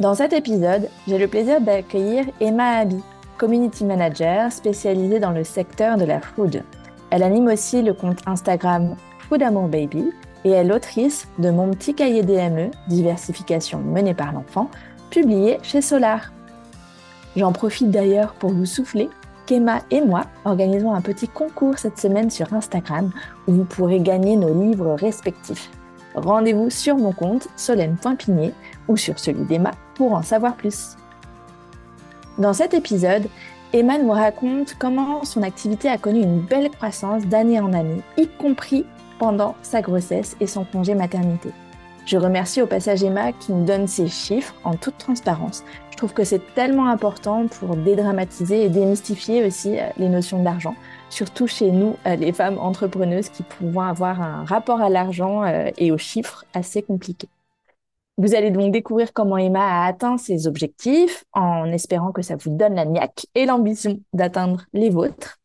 Dans cet épisode, j'ai le plaisir d'accueillir Emma Abi, community manager spécialisée dans le secteur de la food. Elle anime aussi le compte Instagram Food Amour Baby et est l'autrice de Mon petit cahier DME, diversification menée par l'enfant, publié chez Solar. J'en profite d'ailleurs pour vous souffler qu'Emma et moi organisons un petit concours cette semaine sur Instagram où vous pourrez gagner nos livres respectifs. Rendez-vous sur mon compte solène.pigné ou sur celui d'Emma pour en savoir plus. Dans cet épisode, Emma nous raconte comment son activité a connu une belle croissance d'année en année, y compris pendant sa grossesse et son congé maternité. Je remercie au passage Emma qui nous donne ces chiffres en toute transparence. Je trouve que c'est tellement important pour dédramatiser et démystifier aussi euh, les notions d'argent, surtout chez nous, euh, les femmes entrepreneuses qui pouvons avoir un rapport à l'argent euh, et aux chiffres assez compliqué. Vous allez donc découvrir comment Emma a atteint ses objectifs en espérant que ça vous donne la niaque et l'ambition d'atteindre les vôtres.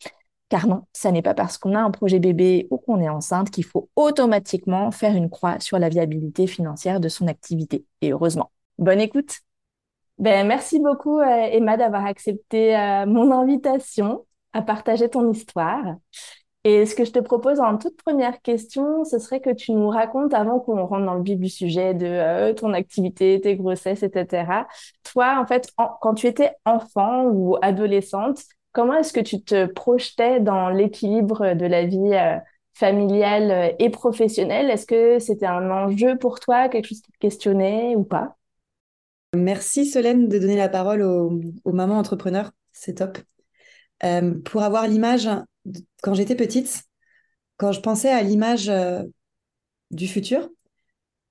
Car non, ça n'est pas parce qu'on a un projet bébé ou qu'on est enceinte qu'il faut automatiquement faire une croix sur la viabilité financière de son activité. Et heureusement. Bonne écoute. Ben, merci beaucoup, euh, Emma, d'avoir accepté euh, mon invitation à partager ton histoire. Et ce que je te propose en toute première question, ce serait que tu nous racontes, avant qu'on rentre dans le vif du sujet de euh, ton activité, tes grossesses, etc. Toi, en fait, quand tu étais enfant ou adolescente, comment est-ce que tu te projetais dans l'équilibre de la vie familiale et professionnelle? Est-ce que c'était un enjeu pour toi, quelque chose qui te questionnait ou pas? Merci Solène de donner la parole aux, mamans entrepreneurs, c'est top. Euh, pour avoir l'image, quand j'étais petite, quand je pensais à l'image euh, du futur,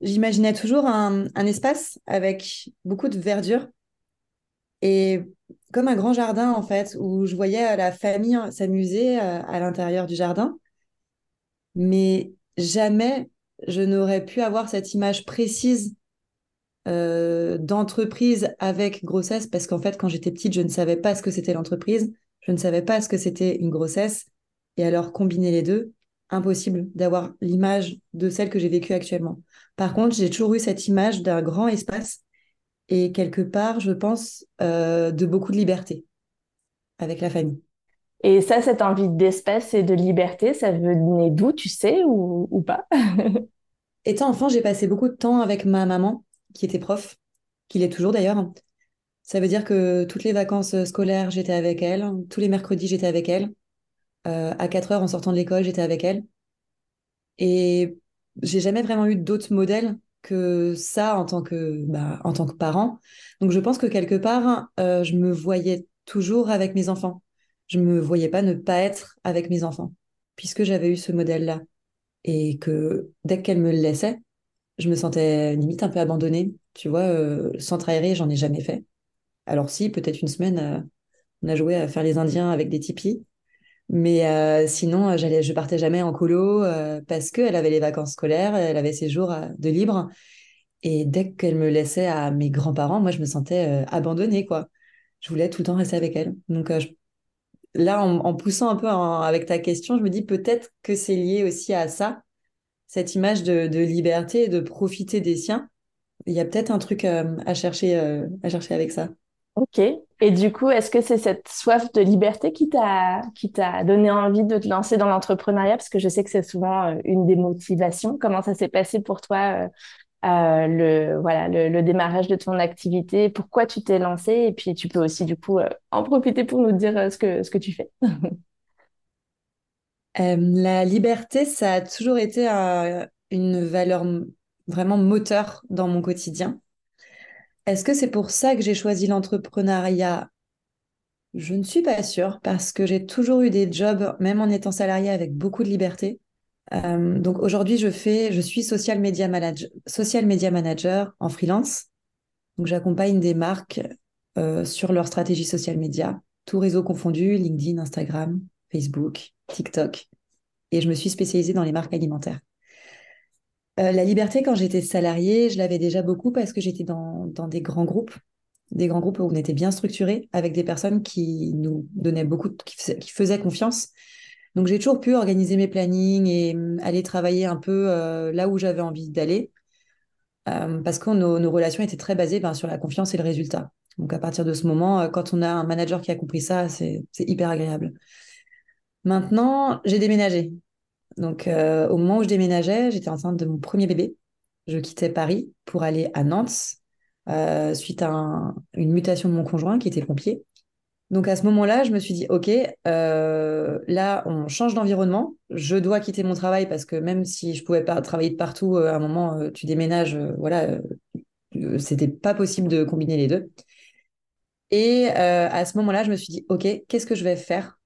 j'imaginais toujours un, espace avec beaucoup de verdure et comme un grand jardin en fait, où je voyais la famille s'amuser euh, à l'intérieur du jardin. Mais jamais je n'aurais pu avoir cette image précise euh, d'entreprise avec grossesse parce qu'en fait, quand j'étais petite, je ne savais pas ce que c'était l'entreprise, je ne savais pas ce que c'était une grossesse. Et alors, combiner les deux, impossible d'avoir l'image de celle que j'ai vécue actuellement. Par contre, j'ai toujours eu cette image d'un grand espace et quelque part, je pense, euh, de beaucoup de liberté avec la famille. Et ça, cette envie d'espace et de liberté, ça venait d'où, tu sais, ou, ou pas? Étant enfant, j'ai passé beaucoup de temps avec ma maman qui était prof, qu'il est toujours d'ailleurs. Ça veut dire que toutes les vacances scolaires, j'étais avec elle. Tous les mercredis, j'étais avec elle. Euh, à 4 heures en sortant de l'école, j'étais avec elle. Et j'ai jamais vraiment eu d'autres modèles que ça en tant que, bah, en tant que parent. Donc je pense que quelque part, euh, je me voyais toujours avec mes enfants. Je me voyais pas ne pas être avec mes enfants, puisque j'avais eu ce modèle-là. Et que dès qu'elle me le laissait, je me sentais limite un peu abandonnée. Tu vois, euh, centre aéré, j'en ai jamais fait. Alors si, peut-être une semaine, euh, on a joué à faire les Indiens avec des tipis. Mais euh, sinon, j'allais, je partais jamais en colo parce qu'elle avait les vacances scolaires, elle avait ses jours de libre. Et dès qu'elle me laissait à mes grands-parents, moi, je me sentais abandonnée, quoi. Je voulais tout le temps rester avec elle. Donc là, en, poussant un peu avec ta question, je me dis peut-être que c'est lié aussi à ça cette image de, liberté et de profiter des siens. Il y a peut-être un truc euh, à, chercher, euh, à chercher avec ça. Ok. Et du coup, est-ce que c'est cette soif de liberté qui t'a qui t'a donné envie de te lancer dans l'entrepreneuriat? Parce que je sais que c'est souvent euh, une des motivations. Comment ça s'est passé pour toi le, voilà, le, démarrage de ton activité, pourquoi tu t'es lancé, et puis tu peux aussi du coup en profiter pour nous dire ce que, ce que tu fais. la liberté, ça a toujours été une valeur vraiment moteur dans mon quotidien. Est-ce que c'est pour ça que j'ai choisi l'entrepreneuriat? Je ne suis pas sûre parce que j'ai toujours eu des jobs, même en étant salarié, avec beaucoup de liberté. Euh, donc aujourd'hui, je suis social media manager, social media manager en freelance. Donc j'accompagne des marques euh, sur leur stratégie social media, tout réseau confondu, LinkedIn, Instagram, Facebook, TikTok. Et je me suis spécialisée dans les marques alimentaires. Euh, la liberté, quand j'étais salariée, je l'avais déjà beaucoup parce que j'étais dans, des grands groupes, des grands groupes où on était bien structurés, avec des personnes qui nous donnaient beaucoup, qui, faisaient confiance. Donc j'ai toujours pu organiser mes plannings et hum, aller travailler un peu euh, là où j'avais envie d'aller, euh, parce que nos, relations étaient très basées ben, sur la confiance et le résultat. Donc à partir de ce moment, quand on a un manager qui a compris ça, c'est hyper agréable. Maintenant, j'ai déménagé. Donc, euh, au moment où je déménageais, j'étais enceinte de mon premier bébé. Je quittais Paris pour aller à Nantes euh, suite à une mutation de mon conjoint qui était pompier. Donc, à ce moment-là, je me suis dit, OK, euh, là, on change d'environnement. Je dois quitter mon travail parce que même si je pouvais pas travailler de partout, à un moment, tu déménages, voilà, c'était pas possible de combiner les deux. Et à ce moment-là, je me suis dit, OK, qu'est-ce que je vais faire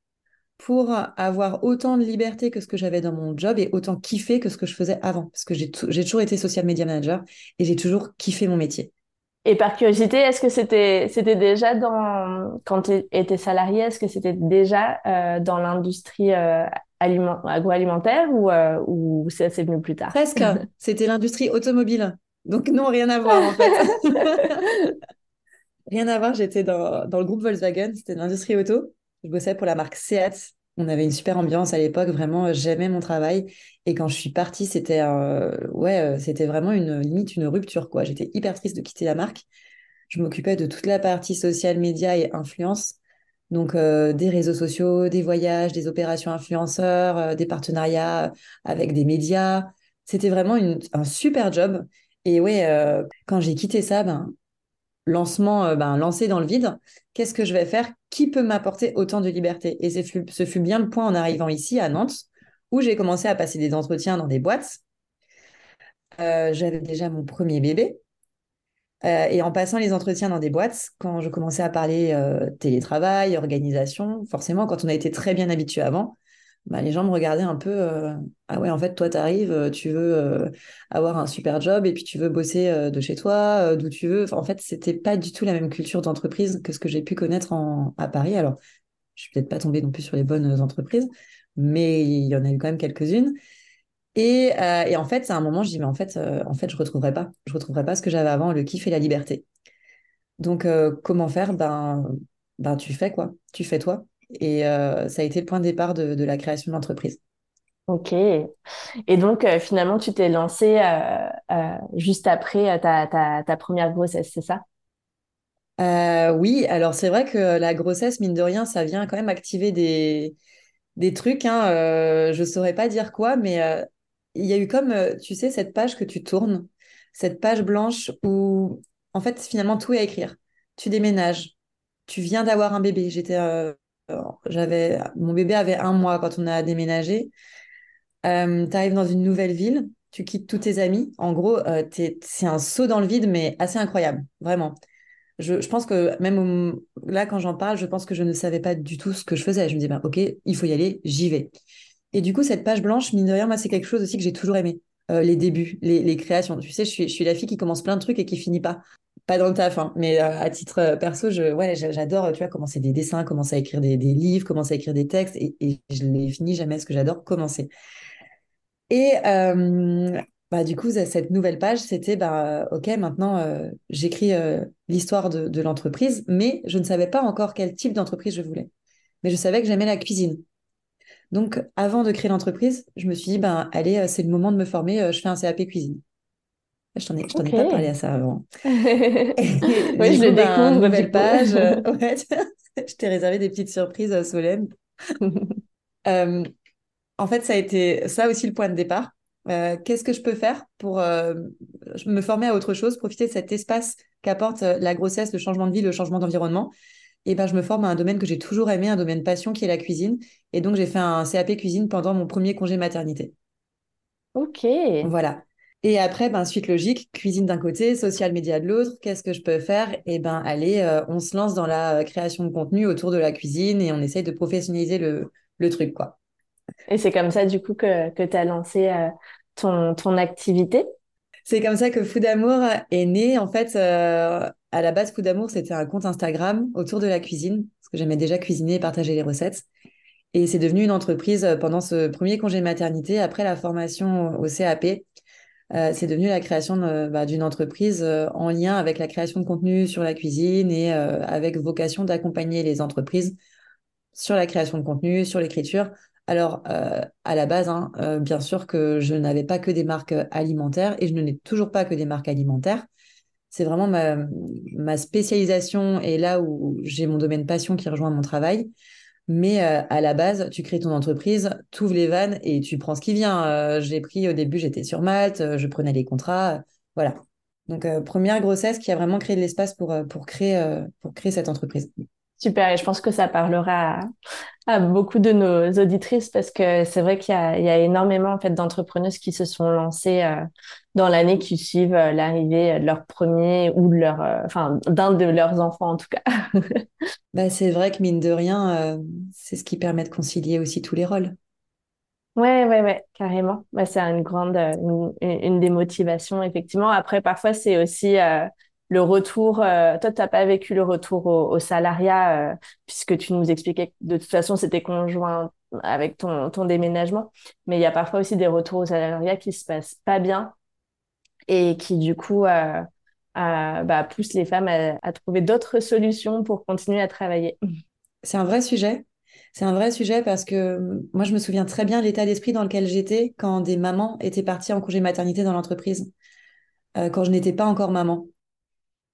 pour avoir autant de liberté que ce que j'avais dans mon job et autant kiffé que ce que je faisais avant. Parce que j'ai toujours été social media manager et j'ai toujours kiffé mon métier. Et par curiosité, est-ce que c'était c'était déjà dans quand tu étais salarié, est-ce que c'était déjà euh, dans l'industrie euh, agroalimentaire ou euh, ou c'est venu plus tard? Presque. c'était l'industrie automobile. Donc non, rien à voir en fait. rien à voir. J'étais dans, dans le groupe Volkswagen. C'était l'industrie auto. Je bossais pour la marque Seat. On avait une super ambiance à l'époque, vraiment, j'aimais mon travail. Et quand je suis partie, c'était ouais, euh, c'était vraiment une limite une rupture quoi. J'étais hyper triste de quitter la marque. Je m'occupais de toute la partie social média et influence. Donc euh, des réseaux sociaux, des voyages, des opérations influenceurs, euh, des partenariats avec des médias. C'était vraiment un super job. Et ouais, quand j'ai quitté ça, ben, lancement, euh, ben, lancé dans le vide, qu'est-ce que je vais faire? Qui peut m'apporter autant de liberté? Et ce fut, bien le point en arrivant ici à Nantes, où j'ai commencé à passer des entretiens dans des boîtes. Euh, j'avais déjà mon premier bébé. Euh, et en passant les entretiens dans des boîtes, quand je commençais à parler télétravail, organisation, forcément, quand on a été très bien habitué avant, bah, les gens me regardaient un peu euh, ah ouais en fait toi tu arrives euh, tu veux euh, avoir un super job et puis tu veux bosser de chez toi d'où tu veux en fait c'était pas du tout la même culture d'entreprise que ce que j'ai pu connaître à Paris. Alors je suis peut-être pas tombée non plus sur les bonnes entreprises mais il y en a eu quand même quelques-unes. Et, et, en fait à un moment je dis mais en fait en fait je retrouverai pas. Je retrouverai pas ce que j'avais avant le kiff et la liberté donc comment faire? Ben ben tu fais quoi? Tu fais toi et euh, ça a été le point de départ de, la création de l'entreprise. Ok. Et donc, euh, finalement, tu t'es lancée euh, juste après ta, première grossesse, c'est ça? Oui, alors c'est vrai que la grossesse, mine de rien, ça vient quand même activer des, des trucs. Hein, je ne saurais pas dire quoi, mais il y a eu comme, tu sais, cette page que tu tournes, cette page blanche où, en fait, finalement, tout est à écrire. Tu déménages, tu viens d'avoir un bébé. J'étais mon bébé avait un mois quand on a déménagé. Euh, tu arrives dans une nouvelle ville, tu quittes tous tes amis. En gros, euh, c'est un saut dans le vide, mais assez incroyable, vraiment. Je, pense que même là, quand j'en parle, je pense que je ne savais pas du tout ce que je faisais. Je me disais, bah, OK, il faut y aller, j'y vais. Et du coup, cette page blanche, mine de rien, moi, c'est quelque chose aussi que j'ai toujours aimé. Euh, les débuts, les, créations. Tu sais, je suis, la fille qui commence plein de trucs et qui finit pas pas dans le taf, hein, mais euh, à titre euh, perso, je, ouais, j'adore, tu vois, commencer des dessins, commencer à écrire des, livres, commencer à écrire des textes, et, je les finis jamais ce que j'adore, commencer. Et bah, du coup, cette nouvelle page, c'était, bah, OK, maintenant, j'écris l'histoire de l'entreprise, mais je ne savais pas encore quel type d'entreprise je voulais. Mais je savais que j'aimais la cuisine. Donc, avant de créer l'entreprise, je me suis dit, ben, allez, c'est le moment de me former, je fais un CAP cuisine. Je t'en ai, je t'en ai pas parlé à ça avant. oui, je le ben, découvre. Nouvelle page. ouais, je t'ai réservé des petites surprises euh, solemnes. euh, en fait, ça a été ça aussi le point de départ. Qu'est-ce que je peux faire pour me former à autre chose, profiter de cet espace qu'apporte la grossesse, le changement de vie, le changement d'environnement? Et ben, je me forme à un domaine que j'ai toujours aimé, un domaine passion qui est la cuisine. Et donc, j'ai fait un CAP cuisine pendant mon premier congé maternité. Ok. Voilà. Et après, ben, suite logique, cuisine d'un côté, social média de l'autre. Qu'est-ce que je peux faire? Et ben, allez, euh, on se lance dans la euh, création de contenu autour de la cuisine et on essaye de professionnaliser le, le truc, quoi. Et c'est comme ça, du coup, que, que tu as lancé euh, ton, ton activité? C'est comme ça que Food Amour est né. En fait, à la base, Food Amour, c'était un compte Instagram autour de la cuisine, parce que j'aimais déjà cuisiner et partager les recettes. Et c'est devenu une entreprise pendant ce premier congé maternité, après la formation au CAP. Euh, c'est devenu la création bah, d'une entreprise euh, en lien avec la création de contenu sur la cuisine et euh, avec vocation d'accompagner les entreprises sur la création de contenu, sur l'écriture. Alors, à la base, hein, bien sûr que je n'avais pas que des marques alimentaires et je n'ai toujours pas que des marques alimentaires. C'est vraiment ma, spécialisation et là où j'ai mon domaine passion qui rejoint mon travail. Mais euh, à la base, tu crées ton entreprise, tu ouvres les vannes et tu prends ce qui vient. Euh, j'ai pris au début, j'étais sur Malte, euh, je prenais les contrats. voilà. Donc, première grossesse qui a vraiment créé de l'espace pour créer cette entreprise. Super, et je pense que ça parlera à, beaucoup de nos auditrices parce que c'est vrai qu'il y, y a, énormément en fait d'entrepreneuses qui se sont lancées euh, dans l'année qui suivent euh, l'arrivée de leur premier ou de leur, euh, enfin d'un de leurs enfants en tout cas. bah, c'est vrai que mine de rien, c'est ce qui permet de concilier aussi tous les rôles. Ouais, ouais, ouais, carrément. Bah, c'est une grande, une, une, des motivations effectivement. Après, parfois c'est aussi le retour, euh, toi, tu n'as pas vécu le retour au, salariat, euh, puisque tu nous expliquais que de toute façon, c'était conjoint avec ton, ton déménagement. Mais il y a parfois aussi des retours au salariat qui se passent pas bien et qui, du coup, euh, bah, poussent les femmes à, trouver d'autres solutions pour continuer à travailler. C'est un vrai sujet. C'est un vrai sujet parce que moi, je me souviens très bien l'état d'esprit dans lequel j'étais quand des mamans étaient parties en congé maternité dans l'entreprise, quand je n'étais pas encore maman.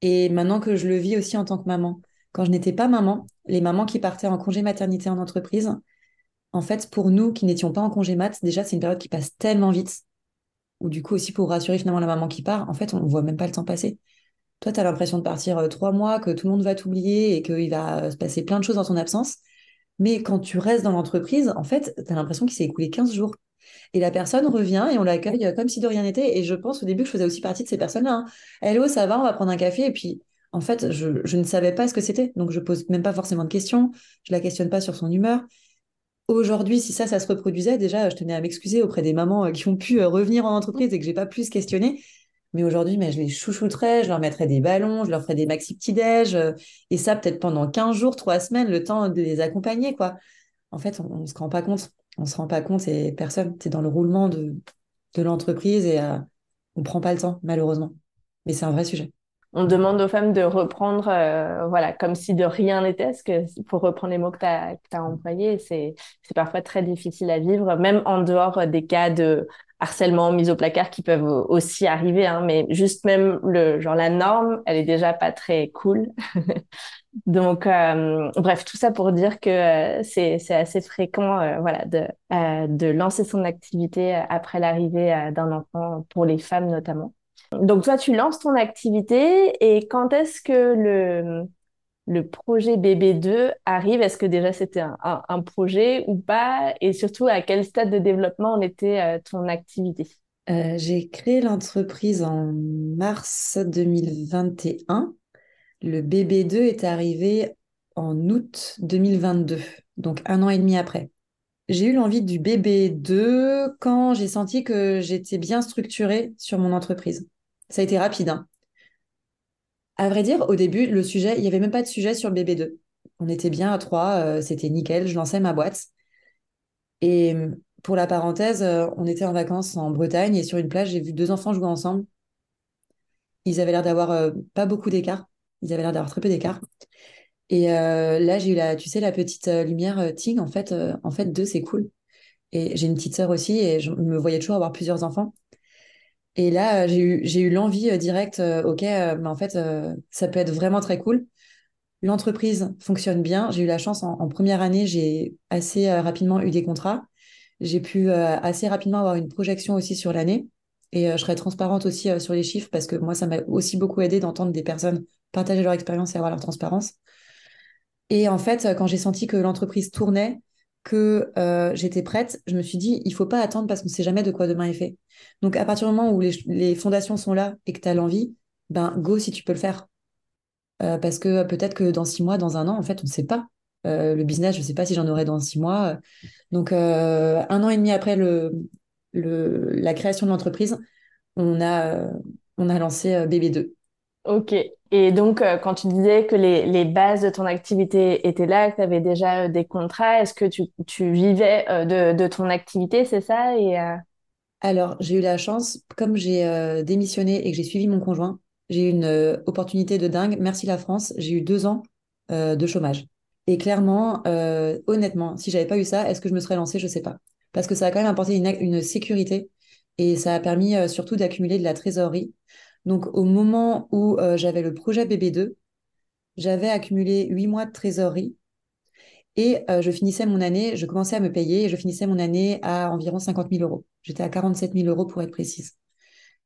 Et maintenant que je le vis aussi en tant que maman. Quand je n'étais pas maman, les mamans qui partaient en congé maternité en entreprise, en fait, pour nous qui n'étions pas en congé mat, déjà, c'est une période qui passe tellement vite. Ou du coup, aussi pour rassurer finalement la maman qui part, en fait, on ne voit même pas le temps passer. Toi, tu as l'impression de partir euh, trois mois, que tout le monde va t'oublier et qu'il va euh, se passer plein de choses dans ton absence. Mais quand tu restes dans l'entreprise, en fait, tu as l'impression qu'il s'est écoulé 15 jours. Et la personne revient et on l'accueille comme si de rien n'était. Et je pense au début que je faisais aussi partie de ces personnes-là. Hein. Hello, ça va, on va prendre un café. Et puis, en fait, je, ne savais pas ce que c'était. Donc, je pose même pas forcément de questions. Je la questionne pas sur son humeur. Aujourd'hui, si ça, ça se reproduisait, déjà, je tenais à m'excuser auprès des mamans euh, qui ont pu euh, revenir en entreprise et que j'ai pas pu se questionner. Mais aujourd'hui, mais je les chouchouterais, je leur mettrais des ballons, je leur ferais des maxi petits-déj. Euh, et ça, peut-être pendant 15 jours, 3 semaines, le temps de les accompagner, quoi. En fait, on ne se rend pas compte on se rend pas compte et personne. C'est dans le roulement de, de l'entreprise et euh, on prend pas le temps, malheureusement. Mais c'est un vrai sujet. On demande aux femmes de reprendre, euh, voilà, comme si de rien n'était, que pour reprendre les mots que tu as, as, employés, c'est parfois très difficile à vivre, même en dehors des cas de harcèlement, mise au placard qui peuvent aussi arriver, hein, mais juste même le genre la norme, elle est déjà pas très cool. Donc, euh, bref, tout ça pour dire que euh, c'est assez fréquent euh, voilà, de, de lancer son activité après l'arrivée d'un enfant, pour les femmes notamment. Donc, toi, tu lances ton activité et quand est-ce que le, le projet BB2 arrive? Est-ce que déjà c'était un, un, projet ou pas? Et surtout, à quel stade de développement en était ton activité? J'ai créé l'entreprise en mars 2021 le BB2 est arrivé en août 2022, donc un an et demi après. J'ai eu l'envie du BB2 quand j'ai senti que j'étais bien structurée sur mon entreprise. Ça a été rapide. Hein. À vrai dire, au début, le sujet, il n'y avait même pas de sujet sur le BB2. On était bien à trois, euh, c'était nickel, je lançais ma boîte. Et pour la parenthèse, euh, on était en vacances en Bretagne et sur une plage, j'ai vu deux enfants jouer ensemble. Ils avaient l'air d'avoir euh, pas beaucoup d'écart. Ils avaient l'air d'avoir très peu d'écart. Et euh, là, j'ai eu la, tu sais, la petite euh, lumière euh, Ting. En fait, en fait, deux, c'est cool. Et j'ai une petite sœur aussi, et je me voyais toujours avoir plusieurs enfants. Et là, j'ai eu, eu l'envie directe, ok, mais en fait, ça peut être vraiment très cool. L'entreprise fonctionne bien. J'ai eu la chance en, première année, j'ai assez rapidement eu des contrats. j'ai pu assez rapidement avoir une projection aussi sur l'année. Et je serai transparente aussi sur les chiffres parce que moi, ça m'a aussi beaucoup aidé d'entendre des personnes partager leur expérience et avoir leur transparence. Et en fait, quand j'ai senti que l'entreprise tournait, que euh, j'étais prête, je me suis dit, il faut pas attendre parce qu'on ne sait jamais de quoi demain est fait. Donc, à partir du moment où les, fondations sont là et que tu as l'envie, ben, go si tu peux le faire. Euh, parce que peut-être que dans six mois, dans un an, en fait, on ne sait pas. Euh, le business, je ne sais pas si j'en aurai dans six mois. Donc, un an et demi après le, le, la création de l'entreprise, on a, on a lancé BB2. Ok. Et donc, euh, quand tu disais que les, les, bases de ton activité étaient là, que tu avais déjà euh, des contrats, est-ce que tu, tu vivais euh, de, de, ton activité, c'est ça? Et, Alors, j'ai eu la chance, comme j'ai démissionné et que j'ai suivi mon conjoint, j'ai eu une opportunité de dingue. Merci la France, j'ai eu deux ans de chômage. Et clairement, honnêtement, si j'avais pas eu ça, est-ce que je me serais lancée? Je sais pas. Parce que ça a quand même apporté une, une sécurité et ça a permis surtout d'accumuler de la trésorerie donc, au moment où euh, j'avais le projet BB2, j'avais accumulé huit mois de trésorerie et euh, je finissais mon année, je commençais à me payer et je finissais mon année à environ 50 000 euros. J'étais à 47 000 euros pour être précise.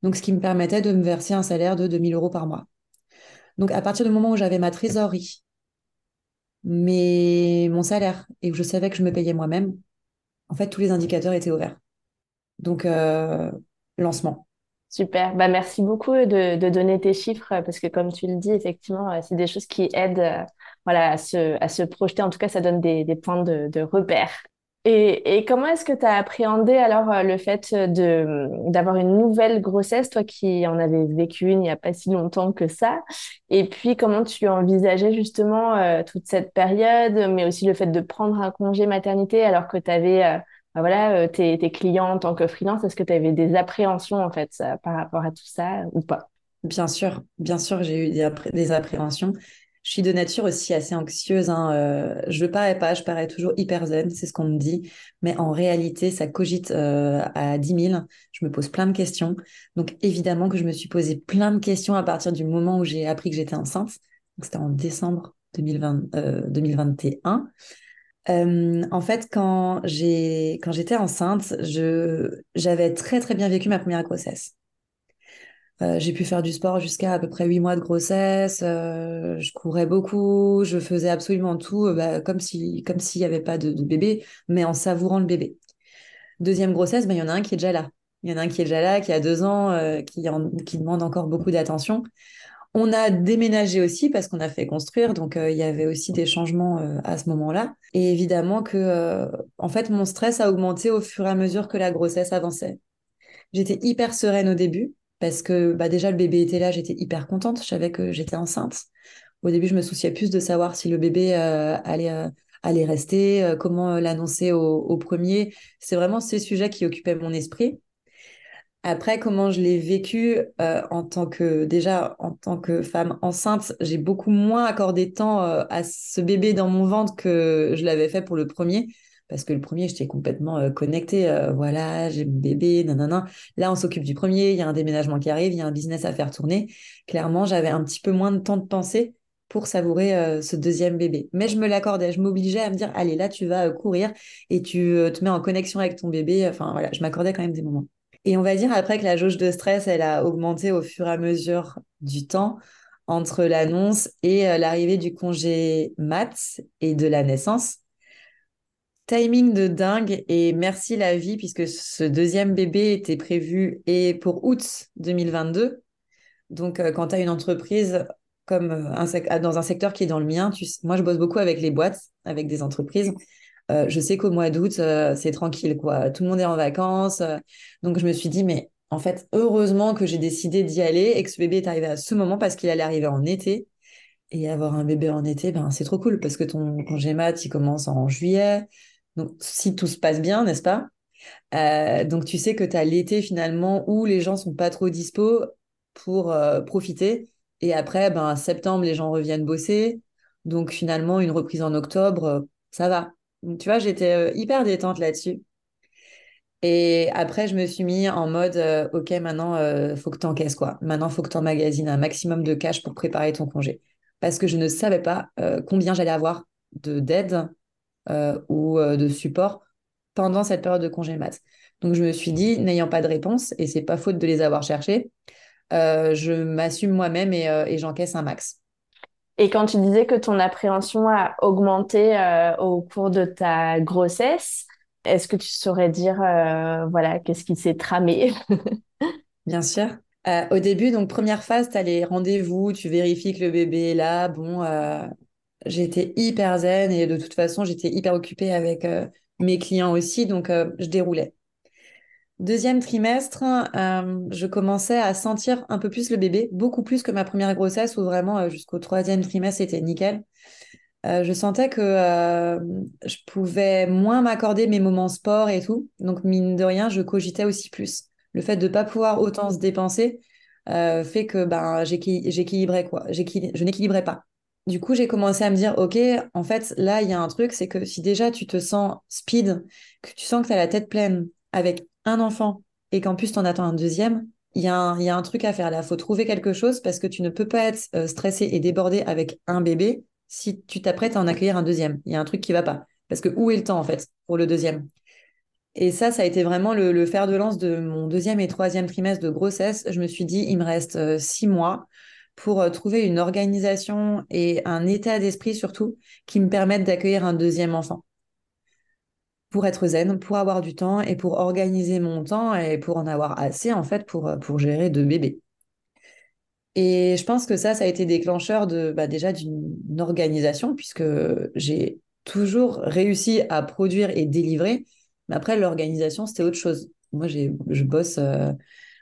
Donc, ce qui me permettait de me verser un salaire de 2 000 euros par mois. Donc, à partir du moment où j'avais ma trésorerie, mais mon salaire et que je savais que je me payais moi-même, en fait, tous les indicateurs étaient ouverts. Donc, euh, lancement. Super. Bah, merci beaucoup de, de, donner tes chiffres parce que comme tu le dis, effectivement, euh, c'est des choses qui aident euh, voilà, à, se, à se projeter. En tout cas, ça donne des, des points de, de repère. Et, et, comment est-ce que tu as appréhendé alors euh, le fait de d'avoir une nouvelle grossesse, toi qui en avais vécu une il n'y a pas si longtemps que ça? Et puis comment tu envisageais justement toute cette période, mais aussi le fait de prendre un congé maternité alors que tu avais bah voilà, euh, tes, clients en tant que freelance, est-ce que tu avais des appréhensions en fait par rapport à tout ça ou pas? Bien sûr, bien sûr, j'ai eu des, appréhensions. Je suis de nature aussi assez anxieuse. Hein. Euh, je ne parais pas, je parais toujours hyper zen, c'est ce qu'on me dit. Mais en réalité, ça cogite euh, à 10 000. Je me pose plein de questions. Donc évidemment que je me suis posé plein de questions à partir du moment où j'ai appris que j'étais enceinte. C'était en décembre 2020, 2021. Euh, en fait, quand quand j'étais enceinte, je j'avais très très bien vécu ma première grossesse. Euh, j'ai pu faire du sport jusqu'à à peu près huit mois de grossesse. Euh, je courais beaucoup, je faisais absolument tout, bah, comme si comme s'il n'y avait pas de, bébé, mais en savourant le bébé. Deuxième grossesse, bah, il y en a un qui est déjà là. Il y en a un qui est déjà là, qui a deux ans, qui, qui demande encore beaucoup d'attention. On a déménagé aussi parce qu'on a fait construire, donc euh, il y avait aussi des changements euh, à ce moment-là. Et évidemment que, euh, en fait, mon stress a augmenté au fur et à mesure que la grossesse avançait. J'étais hyper sereine au début parce que bah, déjà le bébé était là, j'étais hyper contente, je savais que j'étais enceinte. Au début, je me souciais plus de savoir si le bébé allait allait rester, comment l'annoncer au, au, premier. C'est vraiment ces sujets qui occupaient mon esprit. Après, comment je l'ai vécu euh, en tant que déjà en tant que femme enceinte, j'ai beaucoup moins accordé temps euh, à ce bébé dans mon ventre que je l'avais fait pour le premier, parce que le premier j'étais complètement euh, connectée. voilà, j'ai mon bébé, nanana. Là, on s'occupe du premier, il y a un déménagement qui arrive, il y a un business à faire tourner. Clairement, j'avais un petit peu moins de temps de penser pour savourer ce deuxième bébé. Mais je me l'accordais, je m'obligeais à me dire, allez, là, tu vas courir et tu te mets en connexion avec ton bébé. Enfin, voilà, je m'accordais quand même des moments. Et on va dire après que la jauge de stress, elle a augmenté au fur et à mesure du temps entre l'annonce et euh, l'arrivée du congé mat et de la naissance. Timing de dingue et merci la vie puisque ce deuxième bébé était prévu et pour août 2022. Donc euh, quand tu as une entreprise comme euh, dans un secteur qui est dans le mien, moi je bosse beaucoup avec les boîtes, avec des entreprises. Euh, je sais qu'au mois d'août, euh, c'est tranquille, quoi. Tout le monde est en vacances. Euh. donc, je me suis dit, mais en fait, heureusement que j'ai décidé d'y aller et que ce bébé est arrivé à ce moment parce qu'il allait arriver en été. Et avoir un bébé en été, ben, c'est trop cool parce que ton congé mat, il commence en juillet. Donc, si tout se passe bien, n'est-ce pas? Donc, tu sais que tu as l'été finalement où les gens sont pas trop dispo pour profiter. Et après, ben, septembre, les gens reviennent bosser. Donc, finalement, une reprise en octobre, ça va tu vois, j'étais euh, hyper détente là-dessus. Et après, je me suis mis en mode, euh, OK, maintenant, il euh, faut que tu encaisses quoi. Maintenant, faut que tu emmagasines un maximum de cash pour préparer ton congé. Parce que je ne savais pas combien j'allais avoir de d'aide ou de support pendant cette période de congé mat. Donc je me suis dit, n'ayant pas de réponse, et c'est pas faute de les avoir cherchées, euh, je m'assume moi-même et j'encaisse un max. Et quand tu disais que ton appréhension a augmenté au cours de ta grossesse, est-ce que tu saurais dire, voilà, qu'est-ce qui s'est tramé? Bien sûr. Euh, au début, donc première phase, tu as les rendez-vous, tu vérifies que le bébé est là. Bon, euh, j'étais hyper zen et de toute façon, j'étais hyper occupée avec euh, mes clients aussi, donc je déroulais. Deuxième trimestre, je commençais à sentir un peu plus le bébé, beaucoup plus que ma première grossesse où vraiment jusqu'au troisième trimestre, c'était nickel. je sentais que je pouvais moins m'accorder mes moments sport et tout. Donc, mine de rien, je cogitais aussi plus le fait de ne pas pouvoir autant se dépenser euh, fait que ben, j'équilibrais quoi. Je n'équilibrais pas. Du coup, j'ai commencé à me dire, OK, en fait, là, il y a un truc, c'est que si déjà tu te sens speed, que tu sens que tu as la tête pleine avec un enfant et qu'en plus tu en attends un deuxième, il y, a un, y a un truc à faire là. Il faut trouver quelque chose parce que tu ne peux pas être euh, stressé et débordé avec un bébé si tu t'apprêtes à en accueillir un deuxième. Il y a un truc qui va pas. Parce que où est le temps en fait pour le deuxième? Et ça, ça a été vraiment le, fer de lance de mon deuxième et troisième trimestre de grossesse. Je me suis dit, il me reste euh, six mois pour euh, trouver une organisation et un état d'esprit surtout qui me permettent d'accueillir un deuxième enfant. Pour être zen, pour avoir du temps et pour organiser mon temps et pour en avoir assez en fait pour, euh, pour gérer deux bébés. Et je pense que ça, ça a été déclencheur de bah, déjà d'une organisation puisque j'ai toujours réussi à produire et délivrer mais après, l'organisation, c'était autre chose. Moi, je bosse. Euh,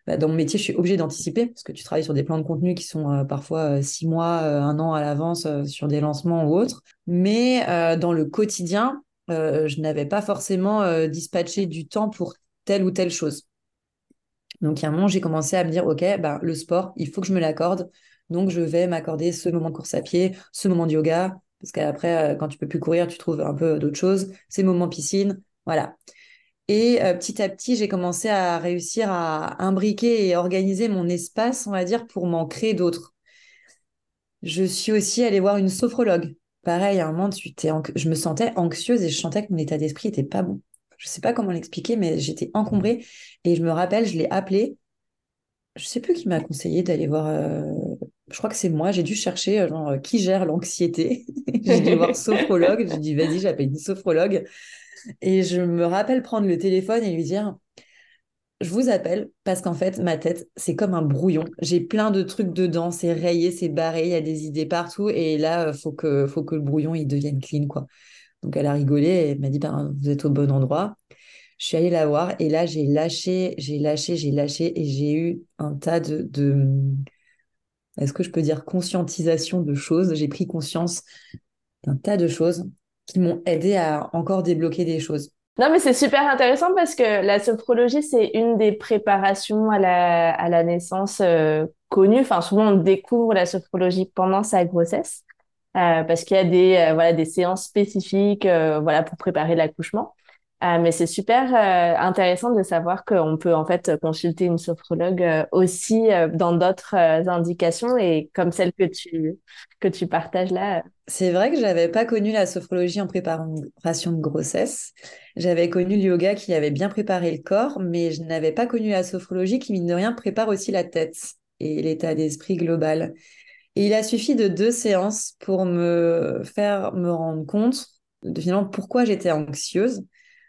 bah, dans mon métier, je suis obligée d'anticiper parce que tu travailles sur des plans de contenu qui sont euh, parfois six mois, un an à l'avance sur des lancements ou autres. Mais dans le quotidien, je n'avais pas forcément dispatché du temps pour telle ou telle chose. Donc, il y a un moment, j'ai commencé à me dire, OK, bah, le sport, il faut que je me l'accorde. Donc, je vais m'accorder ce moment de course à pied, ce moment de yoga, parce qu'après, quand tu peux plus courir, tu trouves un peu d'autres choses, ces moments piscine, voilà. Et euh, petit à petit, j'ai commencé à réussir à imbriquer et organiser mon espace, on va dire, pour m'en créer d'autres. Je suis aussi allée voir une sophrologue. Pareil, à un moment, je me sentais anxieuse et je sentais que mon état d'esprit était pas bon. Je ne sais pas comment l'expliquer, mais j'étais encombrée. Et je me rappelle, je l'ai appelée. Je sais plus qui m'a conseillé d'aller voir. Euh, je crois que c'est moi. J'ai dû chercher genre, qui gère l'anxiété. j'ai dû voir sophrologue. J'ai dit, vas-y, j'appelle une sophrologue. Et je me rappelle prendre le téléphone et lui dire je vous appelle parce qu'en fait, ma tête, c'est comme un brouillon. J'ai plein de trucs dedans, c'est rayé, c'est barré, il y a des idées partout. Et là, il faut que, faut que le brouillon, il devienne clean, quoi. Donc, elle a rigolé et m'a dit, ben, vous êtes au bon endroit. Je suis allée la voir et là, j'ai lâché, j'ai lâché, j'ai lâché et j'ai eu un tas de, de est-ce que je peux dire conscientisation de choses? J'ai pris conscience d'un tas de choses qui m'ont aidé à encore débloquer des choses. Non, mais c'est super intéressant parce que la sophrologie, c'est une des préparations à la, à la naissance euh, connue. Enfin, souvent, on découvre la sophrologie pendant sa grossesse euh, parce qu'il y a des, euh, voilà, des séances spécifiques voilà, pour préparer l'accouchement. Euh, mais c'est super euh, intéressant de savoir qu'on peut en fait consulter une sophrologue euh, aussi dans d'autres indications et comme celle que tu que tu partages là. C'est vrai que j'avais pas connu la sophrologie en préparation de grossesse. J'avais connu le yoga qui avait bien préparé le corps, mais je n'avais pas connu la sophrologie qui mine de rien prépare aussi la tête et l'état d'esprit global. Et il a suffi de deux séances pour me faire me rendre compte de finalement pourquoi j'étais anxieuse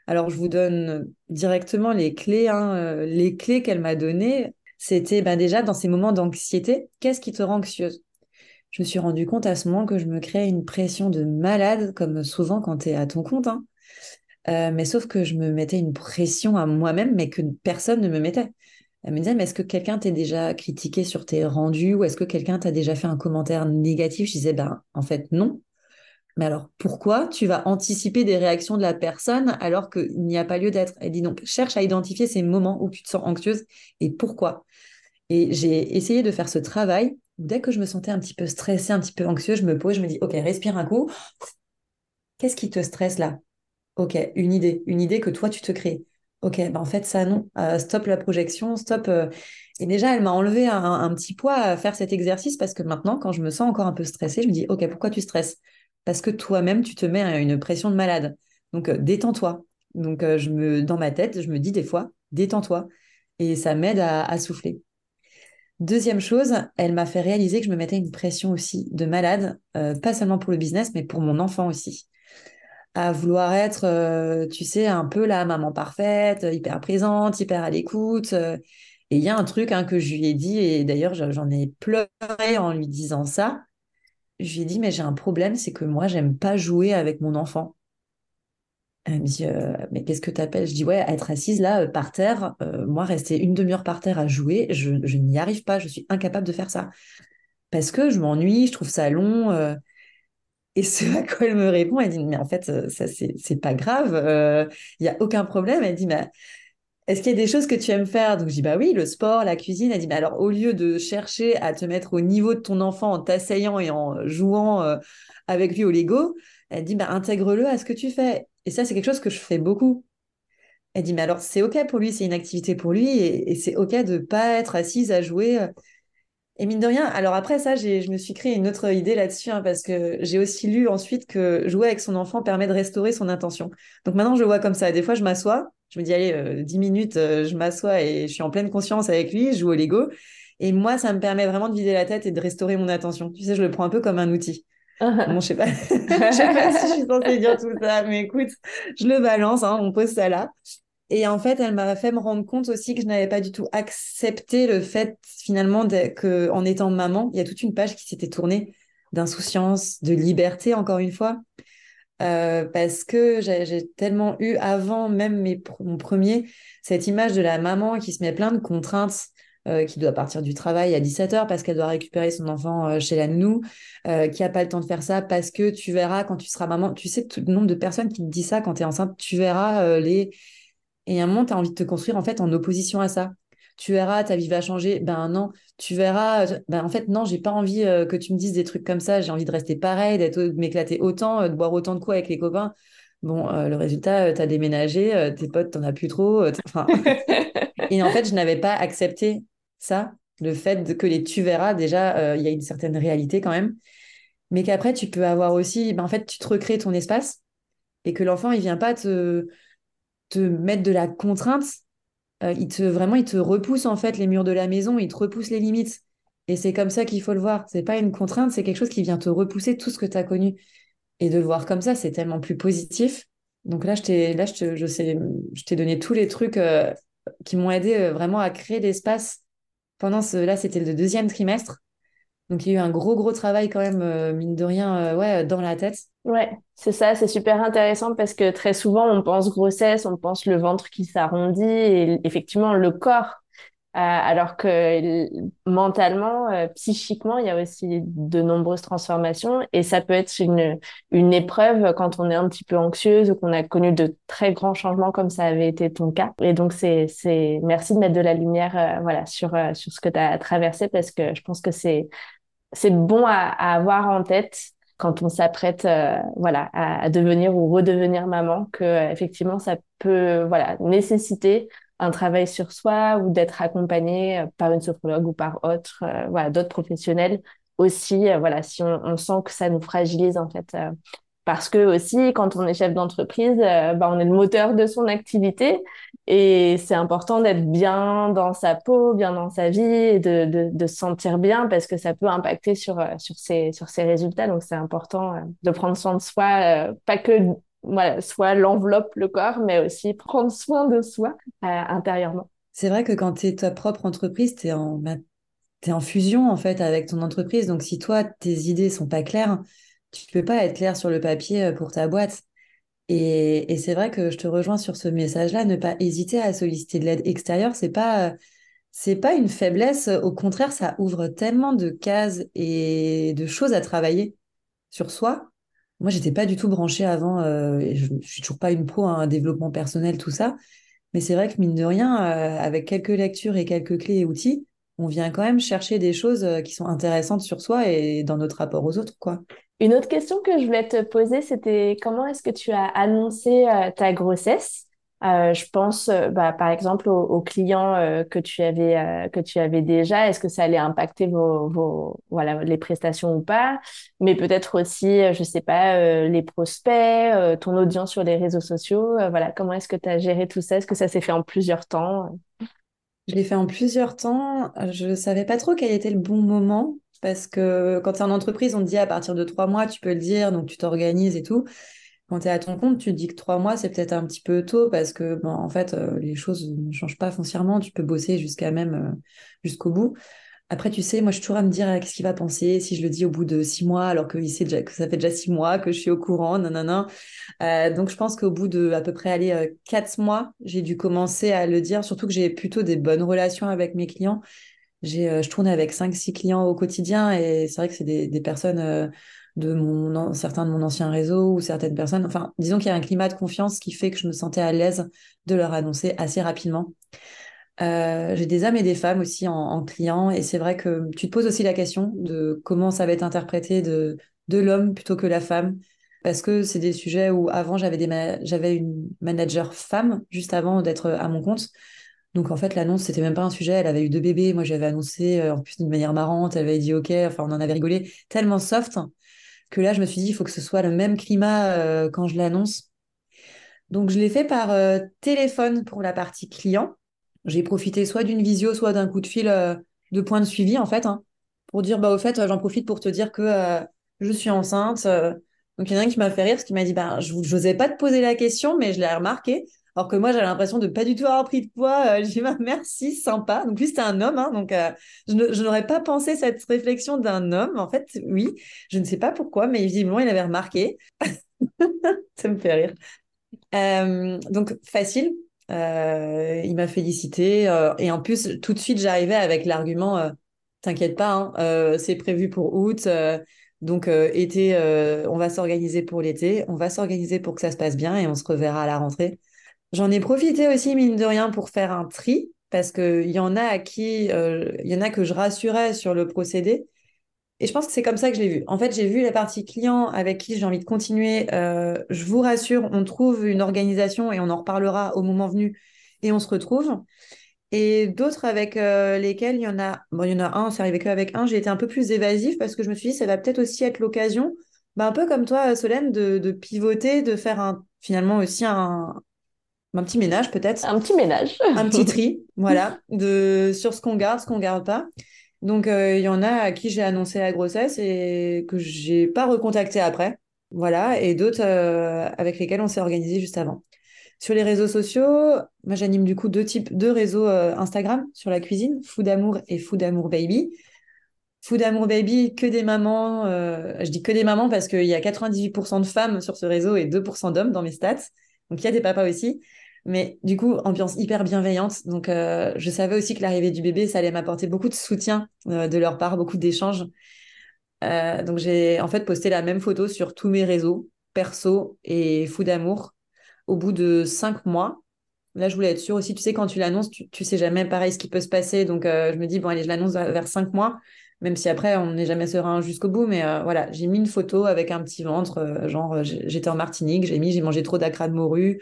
alors, je vous donne directement les clés. Hein, euh, les clés qu'elle m'a données, c'était ben, déjà dans ces moments d'anxiété, qu'est-ce qui te rend anxieuse? Je me suis rendu compte à ce moment que je me créais une pression de malade, comme souvent quand tu es à ton compte. Hein. Euh, mais sauf que je me mettais une pression à moi-même, mais que personne ne me mettait. Elle me disait, mais est-ce que quelqu'un t'a déjà critiqué sur tes rendus ou est-ce que quelqu'un t'a déjà fait un commentaire négatif? Je disais, ben, en fait, non. Mais alors, pourquoi tu vas anticiper des réactions de la personne alors qu'il n'y a pas lieu d'être? Elle dit donc, cherche à identifier ces moments où tu te sens anxieuse et pourquoi. Et j'ai essayé de faire ce travail. Dès que je me sentais un petit peu stressée, un petit peu anxieuse, je me pose, je me dis, OK, respire un coup. Qu'est-ce qui te stresse là? OK, une idée, une idée que toi, tu te crées. OK, ben en fait, ça, non. Euh, stop la projection, stop. Euh. Et déjà, elle m'a enlevé un, petit poids à faire cet exercice parce que maintenant, quand je me sens encore un peu stressée, je me dis, OK, pourquoi tu stresses? Parce que toi-même, tu te mets à une pression de malade. Donc, euh, détends-toi. Donc, je me, dans ma tête, je me dis des fois, détends-toi. Et ça m'aide à, souffler. Deuxième chose, elle m'a fait réaliser que je me mettais une pression aussi de malade, pas seulement pour le business, mais pour mon enfant aussi à vouloir être, euh, tu sais, un peu la maman parfaite, hyper présente, hyper à l'écoute. Euh. et il y a un truc hein, que je lui ai dit, et d'ailleurs j'en ai pleuré en lui disant ça. Je lui ai dit, mais j'ai un problème, c'est que moi, j'aime pas jouer avec mon enfant. Elle me dit, euh, mais qu'est-ce que tu appelles Je dis, ouais, être assise là, par terre, moi, rester une demi-heure par terre à jouer, je, n'y arrive pas, je suis incapable de faire ça. Parce que je m'ennuie, je trouve ça long. Et ce à quoi elle me répond, elle dit, mais en fait, euh, ça, c'est pas grave, il euh, n'y a aucun problème. Elle dit, mais est-ce qu'il y a des choses que tu aimes faire? Donc je dis, bah oui, le sport, la cuisine. Elle dit, mais alors au lieu de chercher à te mettre au niveau de ton enfant en t'asseyant et en jouant euh, avec lui au Lego, elle dit, bah intègre-le à ce que tu fais. Et ça, c'est quelque chose que je fais beaucoup. Elle dit, mais alors c'est OK pour lui, c'est une activité pour lui, et, c'est OK de pas être assise à jouer et mine de rien, alors après ça, je me suis créé une autre idée là-dessus, hein, parce que j'ai aussi lu ensuite que jouer avec son enfant permet de restaurer son intention. Donc maintenant, je vois comme ça. Des fois, je m'assois, je me dis, allez, 10 euh, minutes, euh, je m'assois et je suis en pleine conscience avec lui, je joue au Lego. Et moi, ça me permet vraiment de vider la tête et de restaurer mon attention. Tu sais, je le prends un peu comme un outil. bon, je sais pas, je sais pas si je suis censée dire tout ça, mais écoute, je le balance, hein, on pose ça là. Et en fait, elle m'a fait me rendre compte aussi que je n'avais pas du tout accepté le fait finalement qu'en étant maman, il y a toute une page qui s'était tournée d'insouciance, de liberté, encore une fois. Euh, parce que j'ai tellement eu avant même mon premier cette image de la maman qui se met plein de contraintes, euh, qui doit partir du travail à 17h parce qu'elle doit récupérer son enfant euh, chez la nounou, qui n'a pas le temps de faire ça parce que tu verras quand tu seras maman, tu sais tout le nombre de personnes qui te disent ça quand tu es enceinte, tu verras les et à un moment, tu as envie de te construire en fait en opposition à ça. Tu verras, ta vie va changer. Ben non, tu verras. Ben en fait, non, j'ai pas envie euh, que tu me dises des trucs comme ça. J'ai envie de rester pareil, d'être, de m'éclater autant, euh, de boire autant de coups avec les copains. Bon, euh, le résultat, tu as déménagé, tes potes, t'en as plus trop. et en fait, je n'avais pas accepté ça, le fait que les tu verras, déjà, il y a une certaine réalité quand même. Mais qu'après, tu peux avoir aussi, ben, en fait, tu te recrées ton espace et que l'enfant, il vient pas te te mettre de la contrainte, euh, il te vraiment il te repousse en fait les murs de la maison, il te repousse les limites. Et c'est comme ça qu'il faut le voir. C'est pas une contrainte, c'est quelque chose qui vient te repousser tout ce que tu as connu. Et de le voir comme ça, c'est tellement plus positif. Donc là, je t'ai là je, je sais je t'ai donné tous les trucs euh, qui m'ont aidé euh, vraiment à créer l'espace pendant ce là c'était le deuxième trimestre. Donc il y a eu un gros gros travail quand même mine de rien ouais dans la tête Ouais, c'est ça, c'est super intéressant parce que très souvent on pense grossesse, on pense le ventre qui s'arrondit et effectivement le corps, euh, alors que mentalement, euh, psychiquement, il y a aussi de nombreuses transformations et ça peut être une, une épreuve quand on est un petit peu anxieuse ou qu'on a connu de très grands changements comme ça avait été ton cas. Et donc c'est, c'est, merci de mettre de la lumière, euh, voilà, sur, sur ce que tu as traversé parce que je pense que c'est, c'est bon à, avoir en tête quand on s'apprête euh, voilà à, devenir ou redevenir maman que euh, effectivement ça peut voilà nécessiter un travail sur soi ou d'être accompagné euh, par une sophrologue ou par autre voilà d'autres professionnels aussi voilà si on, on, sent que ça nous fragilise en fait parce que aussi, quand on est chef d'entreprise, euh, bah, on est le moteur de son activité et c'est important d'être bien dans sa peau, bien dans sa vie de, de, se sentir bien parce que ça peut impacter sur, euh, sur, ses, sur ses résultats. Donc, c'est important euh, de prendre soin de soi, pas que voilà, soit l'enveloppe, le corps, mais aussi prendre soin de soi intérieurement. C'est vrai que quand tu es ta propre entreprise, tu es en, bah, en fusion en fait avec ton entreprise. Donc, si toi, tes idées sont pas claires, tu peux pas être clair sur le papier euh, pour ta boîte. Et, c'est vrai que je te rejoins sur ce message-là, ne pas hésiter à solliciter de l'aide extérieure, c'est pas c'est pas une faiblesse, au contraire, ça ouvre tellement de cases et de choses à travailler sur soi. Moi, j'étais pas du tout branchée avant, euh, je, je suis toujours pas une pro, un hein, développement personnel, tout ça. Mais c'est vrai que mine de rien, euh, avec quelques lectures et quelques clés et outils, on vient quand même chercher des choses qui sont intéressantes sur soi et dans notre rapport aux autres, quoi. Une autre question que je voulais te poser, c'était comment est-ce que tu as annoncé euh, ta grossesse? Euh, je pense, euh, bah, par exemple, aux, clients que tu avais que tu avais déjà. Est-ce que ça allait impacter voilà les prestations ou pas? Mais peut-être aussi, je sais pas, les prospects, ton audience sur les réseaux sociaux. voilà, comment est-ce que tu as géré tout ça? Est-ce que ça s'est fait en plusieurs temps? Je l'ai fait en plusieurs temps. Je savais pas trop quel était le bon moment parce que quand es en entreprise, on te dit à partir de trois mois, tu peux le dire, donc tu t'organises et tout. Quand tu es à ton compte, tu te dis que trois mois, c'est peut-être un petit peu tôt parce que, en fait, euh, les choses ne changent pas foncièrement. Tu peux bosser jusqu'à même euh, jusqu'au bout. Après, tu sais, moi, je suis toujours à me dire euh, qu'est-ce qu'il va penser si je le dis au bout de six mois, alors qu'il sait déjà que ça fait déjà six mois que je suis au courant, non. Euh, donc, je pense qu'au bout de à peu près aller quatre mois, j'ai dû commencer à le dire. Surtout que j'ai plutôt des bonnes relations avec mes clients. J'ai, je tourne avec cinq, six clients au quotidien et c'est vrai que c'est des, personnes de mon, certains de mon ancien réseau ou certaines personnes. Enfin, disons qu'il y a un climat de confiance qui fait que je me sentais à l'aise de leur annoncer assez rapidement. Euh, j'ai des hommes et des femmes aussi en, en client et c'est vrai que tu te poses aussi la question de comment ça va être interprété de, de l'homme plutôt que la femme parce que c'est des sujets où avant j'avais des j'avais une manager femme juste avant d'être à mon compte donc en fait l'annonce c'était même pas un sujet elle avait eu deux bébés moi j'avais annoncé euh, en plus d'une manière marrante elle avait dit ok enfin on en avait rigolé tellement soft que là, je me suis dit, il faut que ce soit le même climat euh, quand je l'annonce. Donc, je l'ai fait par euh, téléphone pour la partie client. J'ai profité soit d'une visio, soit d'un coup de fil de point de suivi, en fait, hein, pour dire, bah, au fait, j'en profite pour te dire que je suis enceinte. Donc, il y en a un qui m'a fait rire parce qu'il m'a dit, bah, je n'osais pas te poser la question, mais je l'ai remarqué. Alors que moi, j'avais l'impression de pas du tout avoir pris de poids. Euh, j'ai dit, merci, sympa. Donc lui, c'était un homme. Hein, donc euh, je, n'aurais pas pensé cette réflexion d'un homme. En fait, oui, je ne sais pas pourquoi, mais visiblement, il avait remarqué. Ça me fait rire. Euh, donc facile. il m'a félicité. et en plus, tout de suite, j'arrivais avec l'argument, t'inquiète pas, hein, c'est prévu pour août. Donc, été, on va s'organiser pour l'été, on va s'organiser pour que ça se passe bien et on se reverra à la rentrée. J'en ai profité aussi, mine de rien, pour faire un tri, parce qu'il y en a à qui, euh, il y en a que je rassurais sur le procédé. Et je pense que c'est comme ça que je l'ai vu. En fait, j'ai vu la partie client avec qui j'ai envie de continuer. Euh, je vous rassure, on trouve une organisation et on en reparlera au moment venu et on se retrouve. Et d'autres avec euh, lesquels il y en a, bon, il y en a un, c'est arrivé qu'avec un, j'ai été un peu plus évasif parce que je me suis dit, ça va peut-être aussi être l'occasion, bah, un peu comme toi, Solène, de, de pivoter, de faire un, finalement aussi un, un petit ménage peut-être. Un petit ménage. un petit tri, voilà, de, sur ce qu'on garde, ce qu'on garde pas. Donc, euh, il y en a à qui j'ai annoncé la grossesse et que j'ai pas recontacté après. Voilà, et d'autres euh, avec lesquels on s'est organisé juste avant. Sur les réseaux sociaux, moi j'anime du coup deux types, deux réseaux euh, Instagram sur la cuisine, Food Amour et Food Amour Baby. Food Amour Baby, que des mamans. je dis que des mamans parce qu'il y a 98% de femmes sur ce réseau et 2% d'hommes dans mes stats. Donc il y a des papas aussi. Mais du coup, ambiance hyper bienveillante. Donc, euh, je savais aussi que l'arrivée du bébé, ça allait m'apporter beaucoup de soutien euh, de leur part, beaucoup d'échanges. Euh, donc, j'ai en fait posté la même photo sur tous mes réseaux, perso et fou d'amour, au bout de cinq mois. Là, je voulais être sûre aussi, tu sais, quand tu l'annonces, tu, tu sais jamais pareil ce qui peut se passer. Donc, je me dis, bon, allez, je l'annonce vers cinq mois, même si après, on n'est jamais serein jusqu'au bout. Mais voilà, j'ai mis une photo avec un petit ventre, genre, j'étais en Martinique, j'ai mis, j'ai mangé trop d'acra de morue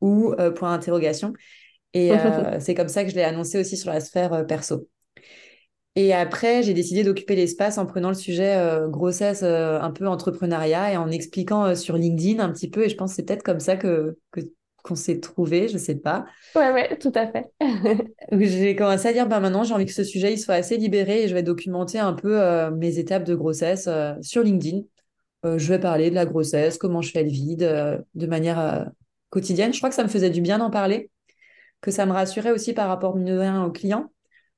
ou euh, point d'interrogation. Et euh, c'est comme ça que je l'ai annoncé aussi sur la sphère euh, perso. Et après, j'ai décidé d'occuper l'espace en prenant le sujet grossesse un peu entrepreneuriat et en expliquant sur LinkedIn un petit peu. Et je pense que c'est peut-être comme ça que, qu'on s'est trouvé, je sais pas. Ouais, ouais, tout à fait. j'ai commencé à dire, bah maintenant, j'ai envie que ce sujet il soit assez libéré et je vais documenter un peu mes étapes de grossesse sur LinkedIn. je vais parler de la grossesse, comment je fais le vide, de manière quotidienne. Je crois que ça me faisait du bien d'en parler, que ça me rassurait aussi par rapport de rien aux clients,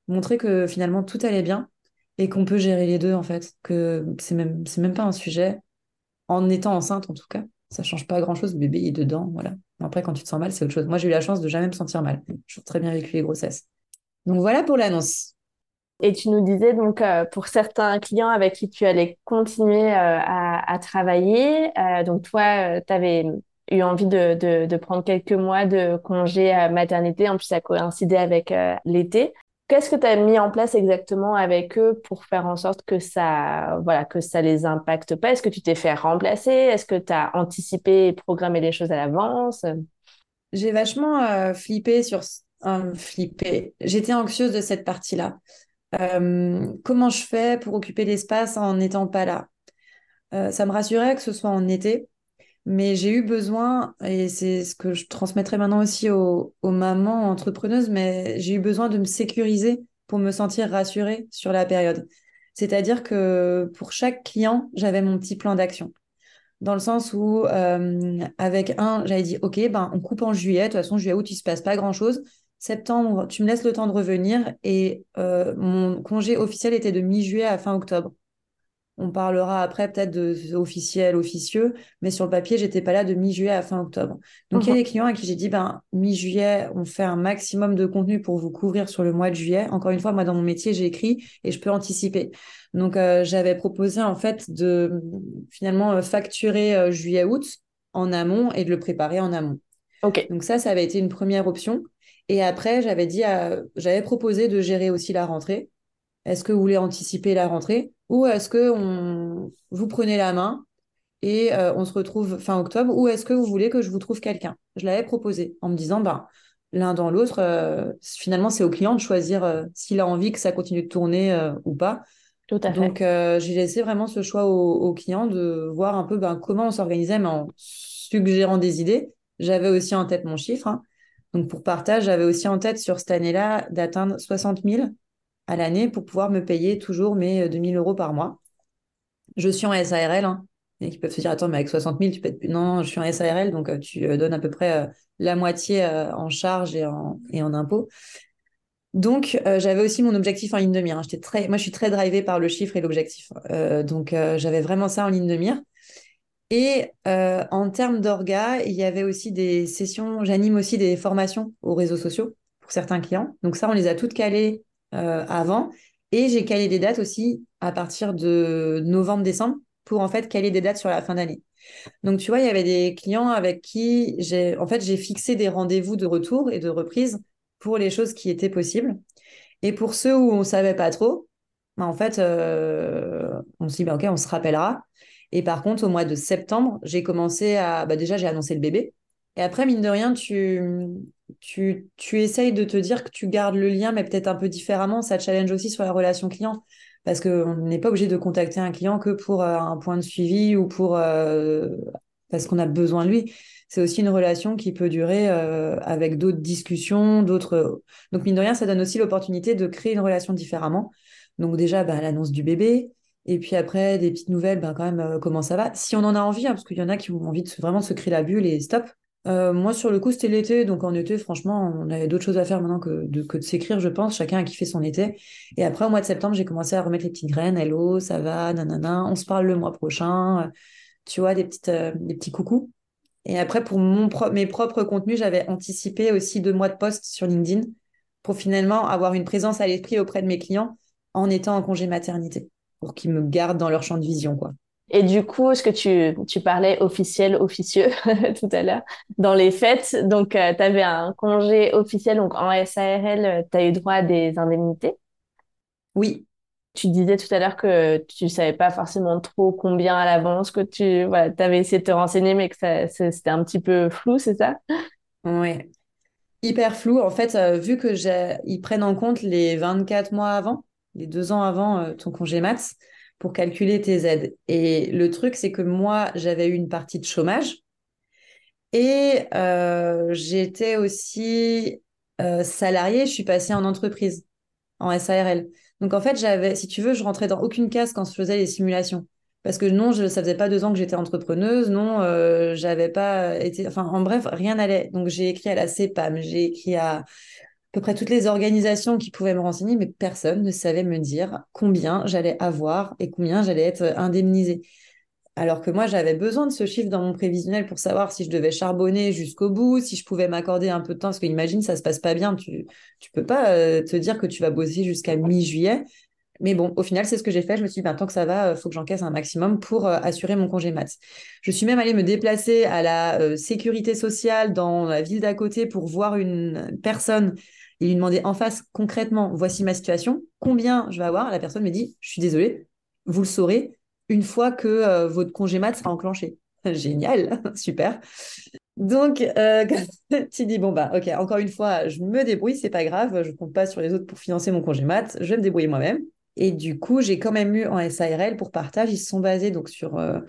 montrer que finalement tout allait bien et qu'on peut gérer les deux en fait, que c'est même c'est même pas un sujet en étant enceinte en tout cas. Ça change pas grand chose, le bébé est dedans, voilà. Après, quand tu te sens mal, c'est autre chose. Moi, j'ai eu la chance de jamais me sentir mal. J'ai très bien vécu les grossesses. Donc voilà pour l'annonce. Et tu nous disais donc euh, pour certains clients avec qui tu allais continuer euh, à, travailler, euh, donc toi, tu avais eu envie de, prendre quelques mois de congé à maternité. En plus, ça coïncidait avec euh, l'été. Qu'est-ce que tu as mis en place exactement avec eux pour faire en sorte que ça, voilà, que ça les impacte pas? Est-ce que tu t'es fait remplacer? Est-ce que tu as anticipé et programmé les choses à l'avance? J'ai vachement euh, flippé sur... euh, flippé. J'étais anxieuse de cette partie-là. Euh, comment je fais pour occuper l'espace en n'étant pas là? Euh, ça me rassurait que ce soit en été, mais j'ai eu besoin, et c'est ce que je transmettrai maintenant aussi aux, mamans entrepreneuses, mais j'ai eu besoin de me sécuriser pour me sentir rassurée sur la période. C'est-à-dire que pour chaque client, j'avais mon petit plan d'action. Dans le sens où, euh, avec un, j'avais dit, OK, ben, on coupe en juillet. De toute façon, juillet, août, il ne se passe pas grand-chose. Septembre, tu me laisses le temps de revenir. Et euh, mon congé officiel était de mi-juillet à fin octobre. On parlera après peut-être de officiel, officieux, mais sur le papier, j'étais pas là de mi-juillet à fin octobre. Donc, il y a Mhm. des clients à qui j'ai dit, ben, mi-juillet, on fait un maximum de contenu pour vous couvrir sur le mois de juillet. Encore une fois, moi, dans mon métier, j'ai écrit et je peux anticiper. Donc, euh, j'avais proposé, en fait, de finalement euh, facturer euh, juillet-août en amont et de le préparer en amont. Ok. Donc, ça, ça avait été une première option. Et après, j'avais dit, à- j'avais proposé de gérer aussi la rentrée. Est-ce que vous voulez anticiper la rentrée? Ou est-ce que on... vous prenez la main et euh, on se retrouve fin octobre ou est-ce que vous voulez que je vous trouve quelqu'un? Je l'avais proposé en me disant, ben, l'un dans l'autre, euh, finalement, c'est au client de choisir euh, s'il a envie que ça continue de tourner ou pas. Tout à fait. Donc, j'ai laissé vraiment ce choix au, au client de voir un peu ben, comment on s'organisait, mais en suggérant des idées. J'avais aussi en tête mon chiffre. hein. Donc, pour partage, j'avais aussi en tête sur cette année-là d'atteindre 60 000 à l'année pour pouvoir me payer toujours mes 2000 euros par mois. Je suis en SARL, hein, et qui peuvent se dire, attends, mais avec 60 000, tu peux être... Non, je suis en SARL, donc euh, tu euh, donnes à peu près euh, la moitié euh, en charge et en, et en impôts. Donc, euh, j'avais aussi mon objectif en ligne de mire. hein. J'étais très... Moi, je suis très drivée par le chiffre et l'objectif. Euh, donc, euh, j'avais vraiment ça en ligne de mire. Et euh, en termes d'orga, il y avait aussi des sessions, j'anime aussi des formations aux réseaux sociaux pour certains clients. Donc ça, on les a toutes calées euh, avant. Et j'ai calé des dates aussi à partir de novembre-décembre pour en fait caler des dates sur la fin d'année. Donc tu vois, il y avait des clients avec qui j'ai en fait j'ai fixé des rendez-vous de retour et de reprise pour les choses qui étaient possibles. Et pour ceux où on savait pas trop, bah, en fait, euh, on se dit bah, ok, on se rappellera. Et par contre, au mois de septembre, j'ai commencé à bah, déjà j'ai annoncé le bébé. Et après, mine de rien, tu, tu, tu essayes de te dire que tu gardes le lien, mais peut-être un peu différemment. Ça challenge aussi sur la relation client. Parce qu'on n'est pas obligé de contacter un client que pour euh, un point de suivi ou pour euh, parce qu'on a besoin de lui. C'est aussi une relation qui peut durer euh, avec d'autres discussions, d'autres. Donc, mine de rien, ça donne aussi l'opportunité de créer une relation différemment. Donc, déjà, bah, l'annonce du bébé. Et puis après, des petites nouvelles, ben, quand même, comment ça va. Si on en a envie, hein, parce qu'il y en a qui ont envie de vraiment de se créer la bulle et stop. Euh, moi, sur le coup, c'était l'été. Donc, en été, franchement, on avait d'autres choses à faire maintenant que de, s'écrire, je pense. Chacun a kiffé son été. Et après, au mois de septembre, j'ai commencé à remettre les petites graines. Hello, ça va, nanana. On se parle le mois prochain. Euh, Tu vois, des petites, euh, des petits coucous. Et après, pour mon pro- mes propres contenus, j'avais anticipé aussi deux mois de post sur LinkedIn pour finalement avoir une présence à l'esprit auprès de mes clients en étant en congé maternité, pour qu'ils me gardent dans leur champ de vision, quoi. Et du coup, est-ce que tu, tu parlais officiel, officieux tout à l'heure, dans les fêtes, donc tu avais un congé officiel, donc en SARL, tu as eu droit à des indemnités? Oui, Tu disais tout à l'heure que tu savais pas forcément trop combien à l'avance, que tu voilà, avais essayé de te renseigner, mais que ça, c'était un petit peu flou, c'est ça? ouais. Hyper flou. En fait, euh, vu que ils prennent en compte les 24 mois avant, les deux ans avant euh, ton congé mat, pour calculer tes aides. Et le truc, c'est que moi, j'avais eu une partie de chômage et euh, j'étais aussi euh, salariée. Je suis passée en entreprise, en SARL. Donc en fait, j'avais, si tu veux, je rentrais dans aucune case quand je faisais les simulations. Parce que non, je, ça faisait pas deux ans que j'étais entrepreneuse, non, euh, j'avais pas été, enfin, en bref, rien n'allait. Donc j'ai écrit à la CEPAM, j'ai écrit à à peu près toutes les organisations qui pouvaient me renseigner, mais personne ne savait me dire combien j'allais avoir et combien j'allais être indemnisée. Alors que moi, j'avais besoin de ce chiffre dans mon prévisionnel pour savoir si je devais charbonner jusqu'au bout, si je pouvais m'accorder un peu de temps. Parce que imagine, ça se passe pas bien. Tu, tu peux pas euh, te dire que tu vas bosser jusqu'à mi-juillet. Mais bon, au final, c'est ce que j'ai fait. Je me suis dit, ben, tant que ça va, il faut que j'encaisse un maximum pour euh, assurer mon congé mat. Je suis même allée me déplacer à la euh, sécurité sociale dans la ville d'à côté pour voir une personne et lui demander en face concrètement, voici ma situation, combien je vais avoir? La personne me dit, je suis désolée, vous le saurez une fois que euh, votre congé mat sera enclenché. Génial, super. Donc, euh, tu dis, bon, bah, ok, encore une fois, je me débrouille, c'est pas grave, je compte pas sur les autres pour financer mon congé mat, je vais me débrouiller moi-même. Et du coup, j'ai quand même eu en SARL pour partage, ils sont basés donc sur euh,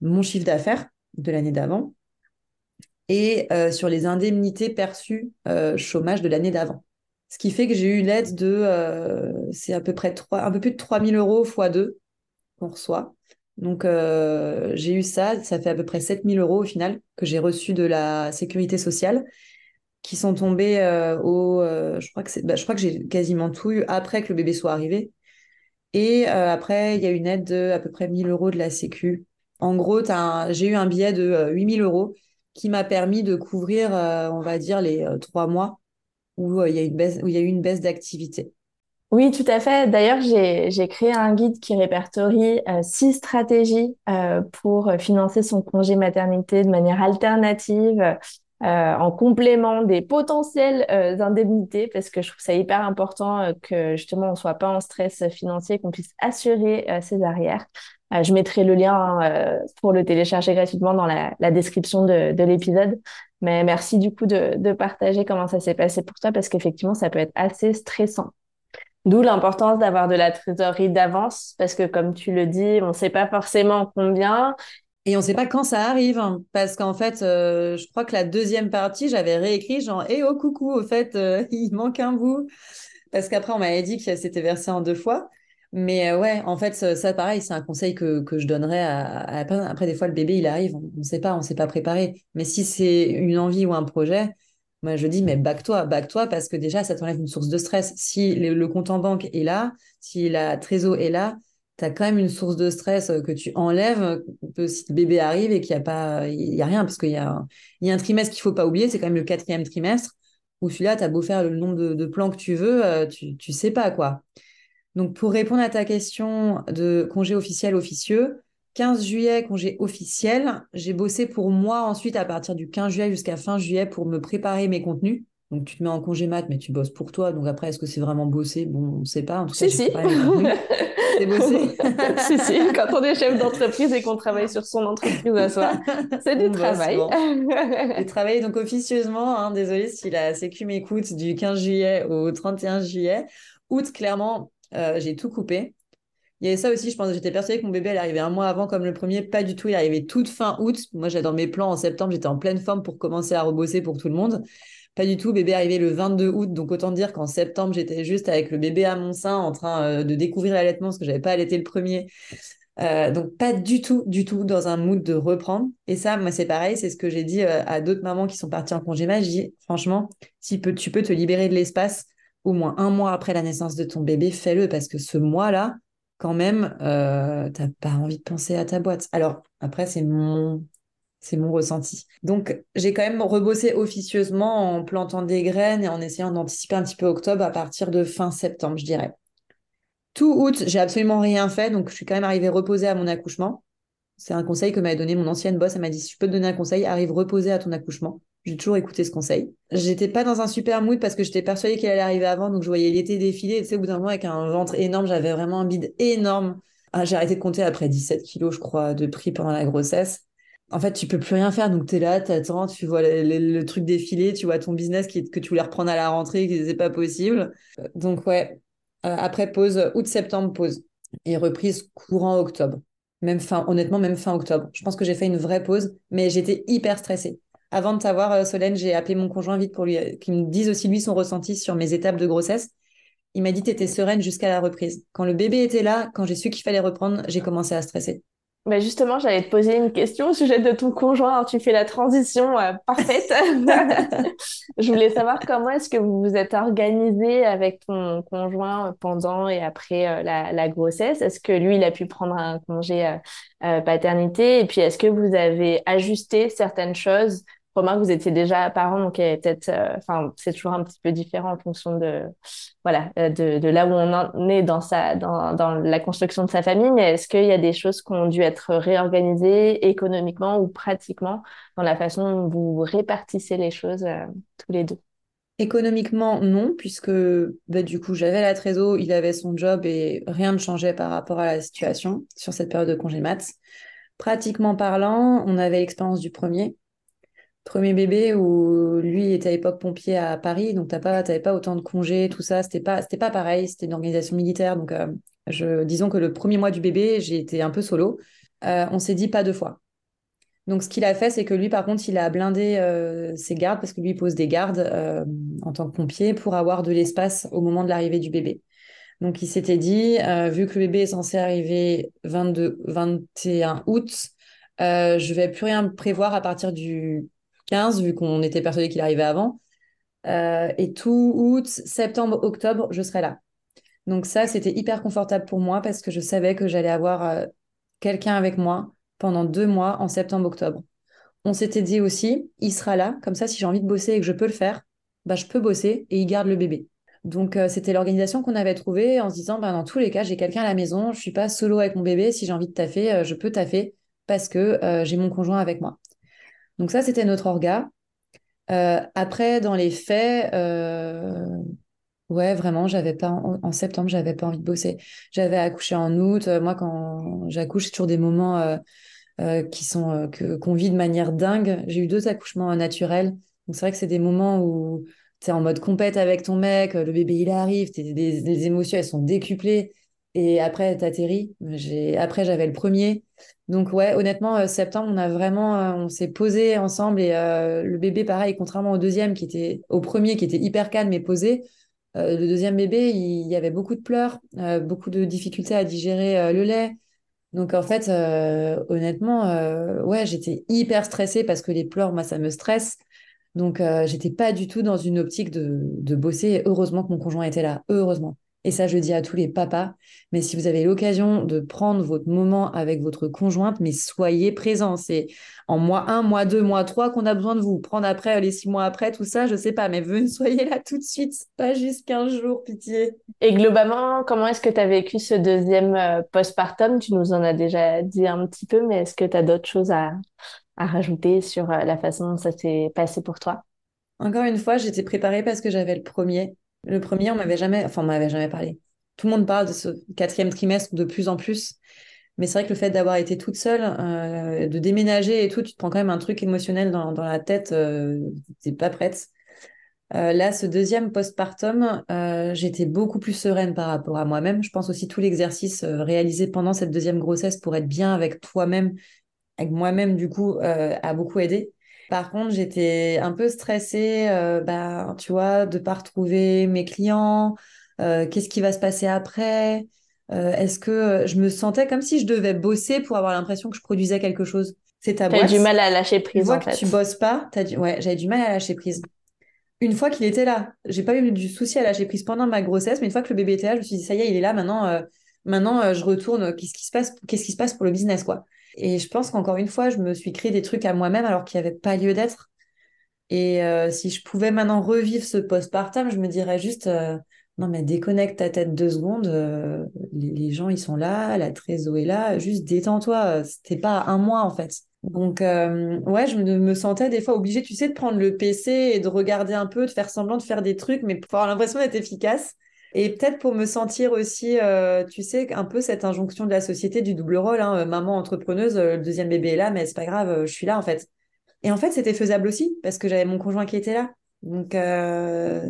mon chiffre d'affaires de l'année d'avant et euh, sur les indemnités perçues chômage de l'année d'avant. Ce qui fait que j'ai eu l'aide de, c'est à peu près 3, un peu plus de 3000 euros x 2 qu'on reçoit. Donc, euh, j'ai eu ça. Ça fait à peu près 7000 euros au final que j'ai reçu de la sécurité sociale qui sont tombés euh, au. Euh, je crois que, bah, je crois que j'ai quasiment tout eu après que le bébé soit arrivé. Et après, il y a une aide de à peu près 1000 euros de la Sécu. En gros, j'ai eu un billet de 8000 euros qui m'a permis de couvrir, on va dire, les trois mois où il y a y a eu une baisse d'activité. Oui, tout à fait. D'ailleurs, j'ai créé un guide qui répertorie euh, six stratégies euh, pour financer son congé maternité de manière alternative, euh, en complément des potentielles indemnités, parce que je trouve ça hyper important que justement on soit pas en stress financier, qu'on puisse assurer ses arrières. je mettrai le lien pour le télécharger gratuitement dans la, description de, de l'épisode. Mais merci du coup de partager comment ça s'est passé pour toi, parce qu'effectivement, ça peut être assez stressant. D'où l'importance d'avoir de la trésorerie d'avance, parce que comme tu le dis, on ne sait pas forcément combien. Et on ne sait pas quand ça arrive, hein, parce qu'en fait, euh, je crois que la deuxième partie, j'avais réécrit genre, eh oh coucou, au fait, euh, il manque un bout. Parce qu'après, on m'avait dit que c'était versé en deux fois. Mais euh, ouais, en fait, ça, pareil, c'est un conseil que, que je donnerais à, Après, des fois, le bébé, il arrive, on ne sait pas, on ne s'est pas préparé. Mais si c'est une envie ou un projet, moi, je dis, mais back-toi, back-toi, parce que déjà, ça t'enlève une source de stress. Si le, compte en banque est là, si la trésor est là, tu as quand même une source de stress que tu enlèves si le bébé arrive et qu'il n'y a pas, y a rien, parce qu'il y a, y a un trimestre qu'il ne faut pas oublier, c'est quand même le quatrième trimestre, où celui-là, tu as beau faire le nombre de, plans que tu veux, euh, tu ne sais pas quoi. Donc, pour répondre à ta question de congé officiel officieux, 15 juillet, congé officiel. J'ai bossé pour moi ensuite à partir du 15 juillet jusqu'à fin juillet pour me préparer mes contenus. Donc, tu te mets en congé mat, mais tu bosses pour toi. Donc, après, est-ce que c'est vraiment bosser? Bon, on ne sait pas. En tout cas, si, si. C'est bossé. si, si. Quand on est chef d'entreprise et qu'on travaille sur son entreprise à soi, c'est du travail. J'ai travaillé donc officieusement. Hein, désolée si la Sécu m'écoute du 15 juillet au 31 juillet. Août, clairement, euh, j'ai tout coupé. Il y avait ça aussi, je pense, j'étais persuadée que mon bébé, elle arrivait un mois avant comme le premier. Pas du tout, il arrivait toute fin août. Moi, j'avais dans mes plans en septembre, j'étais en pleine forme pour commencer à rebosser pour tout le monde. Pas du tout, bébé arrivait le 22 août, donc autant dire qu'en septembre, j'étais juste avec le bébé à mon sein en train euh, de découvrir l'allaitement parce que j'avais pas allaité le premier. Euh, donc pas du tout, du tout dans un mood de reprendre. Et ça, moi, c'est pareil, c'est ce que j'ai dit euh, à d'autres mamans qui sont parties en congé. J'ai franchement, si tu peux te libérer de l'espace au moins un mois après la naissance de ton bébé, fais-le parce que ce mois-là, quand même, n'as pas envie de penser à ta boîte. Alors, après, c'est mon, c'est mon ressenti. Donc, j'ai quand même rebossé officieusement en plantant des graines et en essayant d'anticiper un petit peu octobre à partir de fin septembre, je dirais. Tout août, j'ai absolument rien fait, donc je suis quand même arrivée reposée à mon accouchement. C'est un conseil que m'avait donné mon ancienne boss. Elle m'a dit si je peux te donner un conseil, arrive reposer à ton accouchement. J'ai toujours écouté ce conseil. J'étais pas dans un super mood parce que j'étais persuadée qu'elle allait arriver avant, donc je voyais l'été défiler. Tu sais, au bout d'un moment, avec un ventre énorme, j'avais vraiment un bide énorme. Ah, j'ai arrêté de compter après 17 kilos, je crois, de prix pendant la grossesse. En fait, tu peux plus rien faire, donc tu es là, tu attends, tu vois le, truc défiler, tu vois ton business que tu voulais reprendre à la rentrée, que c'est pas possible. Donc ouais, euh, après pause, août-septembre, pause. Et reprise courant octobre. Même fin, honnêtement, même fin octobre. Je pense que j'ai fait une vraie pause, mais j'étais hyper stressée. Avant de t'avoir, euh, Solène, j'ai appelé mon conjoint vite pour lui euh, qu'il me dise aussi lui son ressenti sur mes étapes de grossesse. Il m'a dit tu étais sereine jusqu'à la reprise. Quand le bébé était là, quand j'ai su qu'il fallait reprendre, j'ai commencé à stresser. Bah justement, j'allais te poser une question au sujet de ton conjoint. tu fais la transition euh, parfaite. je voulais savoir comment est-ce que vous vous êtes organisé avec ton conjoint pendant et après la, grossesse? Est-ce que lui, il a pu prendre un congé paternité? Et puis, est-ce que vous avez ajusté certaines choses remarque, vous étiez déjà parent, donc peut-être, euh, enfin, c'est toujours un petit peu différent en fonction de, voilà, euh, de, là où on en est dans la construction de sa famille. Mais est-ce qu'il y a des choses qui ont dû être réorganisées économiquement ou pratiquement dans la façon dont vous répartissez les choses euh, tous les deux? Économiquement, non, puisque bah, du coup, j'avais la trésor, il avait son job et rien ne changeait par rapport à la situation sur cette période de congé maths. Pratiquement parlant, on avait l'expérience du premier, Premier bébé où lui était à l'époque pompier à Paris, donc t'as pas, t'avais pas autant de congés, tout ça. C'était pas, c'était pas pareil. C'était une organisation militaire, donc euh, disons que le premier mois du bébé, j'ai été un peu solo. Euh, on s'est dit pas deux fois. Donc ce qu'il a fait, c'est que lui, par contre, il a blindé euh, ses gardes parce que lui il pose des gardes en tant que pompier pour avoir de l'espace au moment de l'arrivée du bébé. Donc il s'était dit, vu que le bébé est censé arriver 22, 21 août, je vais plus rien prévoir à partir du 15, vu qu'on était persuadé qu'il arrivait avant. Euh, et tout août, septembre, octobre, je serai là. Donc ça, c'était hyper confortable pour moi parce que je savais que j'allais avoir euh, quelqu'un avec moi pendant deux mois en septembre-octobre. On s'était dit aussi, il sera là, comme ça, si j'ai envie de bosser et que je peux le faire, bah, je peux bosser et il garde le bébé. Donc euh, c'était l'organisation qu'on avait trouvée en se disant, bah, dans tous les cas, j'ai quelqu'un à la maison, je suis pas solo avec mon bébé, si j'ai envie de taffer, je peux taffer parce que j'ai mon conjoint avec moi. Donc ça, c'était notre orga. Euh, après, dans les faits, euh, ouais, vraiment, j'avais pas en, septembre, j'avais pas envie de bosser. J'avais accouché en août. Moi, quand j'accouche, c'est toujours des moments euh, qui sont que qu'on vit de manière dingue. J'ai eu deux accouchements naturels. Donc c'est vrai que c'est des moments où tu es en mode compète avec ton mec, le bébé il arrive, les émotions elles sont décuplées. Et après, t'atterris. Après, j'avais le premier. Donc ouais, honnêtement, euh, septembre, on a vraiment, euh, on s'est posé ensemble et euh, le bébé, pareil, contrairement au deuxième qui était, au premier qui était hyper calme et posé, le deuxième bébé, il, y avait beaucoup de pleurs, beaucoup de difficultés à digérer le lait. Donc en fait, honnêtement, ouais, j'étais hyper stressée parce que les pleurs, moi, ça me stresse. Donc j'étais pas du tout dans une optique de, de bosser. Heureusement que mon conjoint était là, heureusement. Et ça, je dis à tous les papas. Mais si vous avez l'occasion de prendre votre moment avec votre conjointe, mais soyez présents. C'est en mois 1, mois 2, mois 3 qu'on a besoin de vous. Prendre après, les six mois après, tout ça, je sais pas. Mais venez, soyez là tout de suite. Pas juste 15 jours, pitié. Et globalement, comment est-ce que tu as vécu ce deuxième euh, postpartum? Tu nous en as déjà dit un petit peu, mais est-ce que tu as d'autres choses à, à rajouter sur euh, la façon dont ça s'est passé pour toi? Encore une fois, j'étais préparée parce que j'avais le premier. Le premier, on m'avait jamais, enfin, on m'avait jamais parlé. Tout le monde parle de ce quatrième trimestre de plus en plus. Mais c'est vrai que le fait d'avoir été toute seule, euh, de déménager et tout, tu te prends quand même un truc émotionnel dans, la tête, euh, tu n'es pas prête. Euh, là, ce deuxième postpartum, j'étais beaucoup plus sereine par rapport à moi-même. Je pense aussi tout l'exercice réalisé pendant cette deuxième grossesse pour être bien avec toi-même, avec moi-même, du coup, a beaucoup aidé. Par contre, j'étais un peu stressée, euh, bah, tu vois, de pas retrouver mes clients. Euh, qu'est-ce qui va se passer après? Euh, Est-ce que je me sentais comme si je devais bosser pour avoir l'impression que je produisais quelque chose? C'est ta boîte. du mal à lâcher prise. Une fois que tu bosses pas, as du... ouais, j'avais du mal à lâcher prise. Une fois qu'il était là, j'ai pas eu du souci à lâcher prise pendant ma grossesse, mais une fois que le bébé était là, je me suis dit ça y est, il est là maintenant. maintenant, je retourne. Qu'est-ce qui se passe Qu'est-ce qui se passe pour le business, quoi? Et je pense qu'encore une fois, je me suis créé des trucs à moi-même alors qu'il n'y avait pas lieu d'être. Et euh, si je pouvais maintenant revivre ce postpartum, je me dirais juste euh, non, mais déconnecte ta tête deux secondes. Euh, les, gens, ils sont là, la trésor est là. Juste détends-toi. C'était pas un mois en fait. Donc, ouais, je me, me, sentais des fois obligée, tu sais, de prendre le PC et de regarder un peu, de faire semblant de faire des trucs, mais pour avoir l'impression d'être efficace. Et peut-être pour me sentir aussi, euh, tu sais, un peu cette injonction de la société du double rôle, hein, maman entrepreneuse, euh, le deuxième bébé est là, mais c'est pas grave, euh, je suis là en fait. Et en fait, c'était faisable aussi parce que j'avais mon conjoint qui était là. Donc,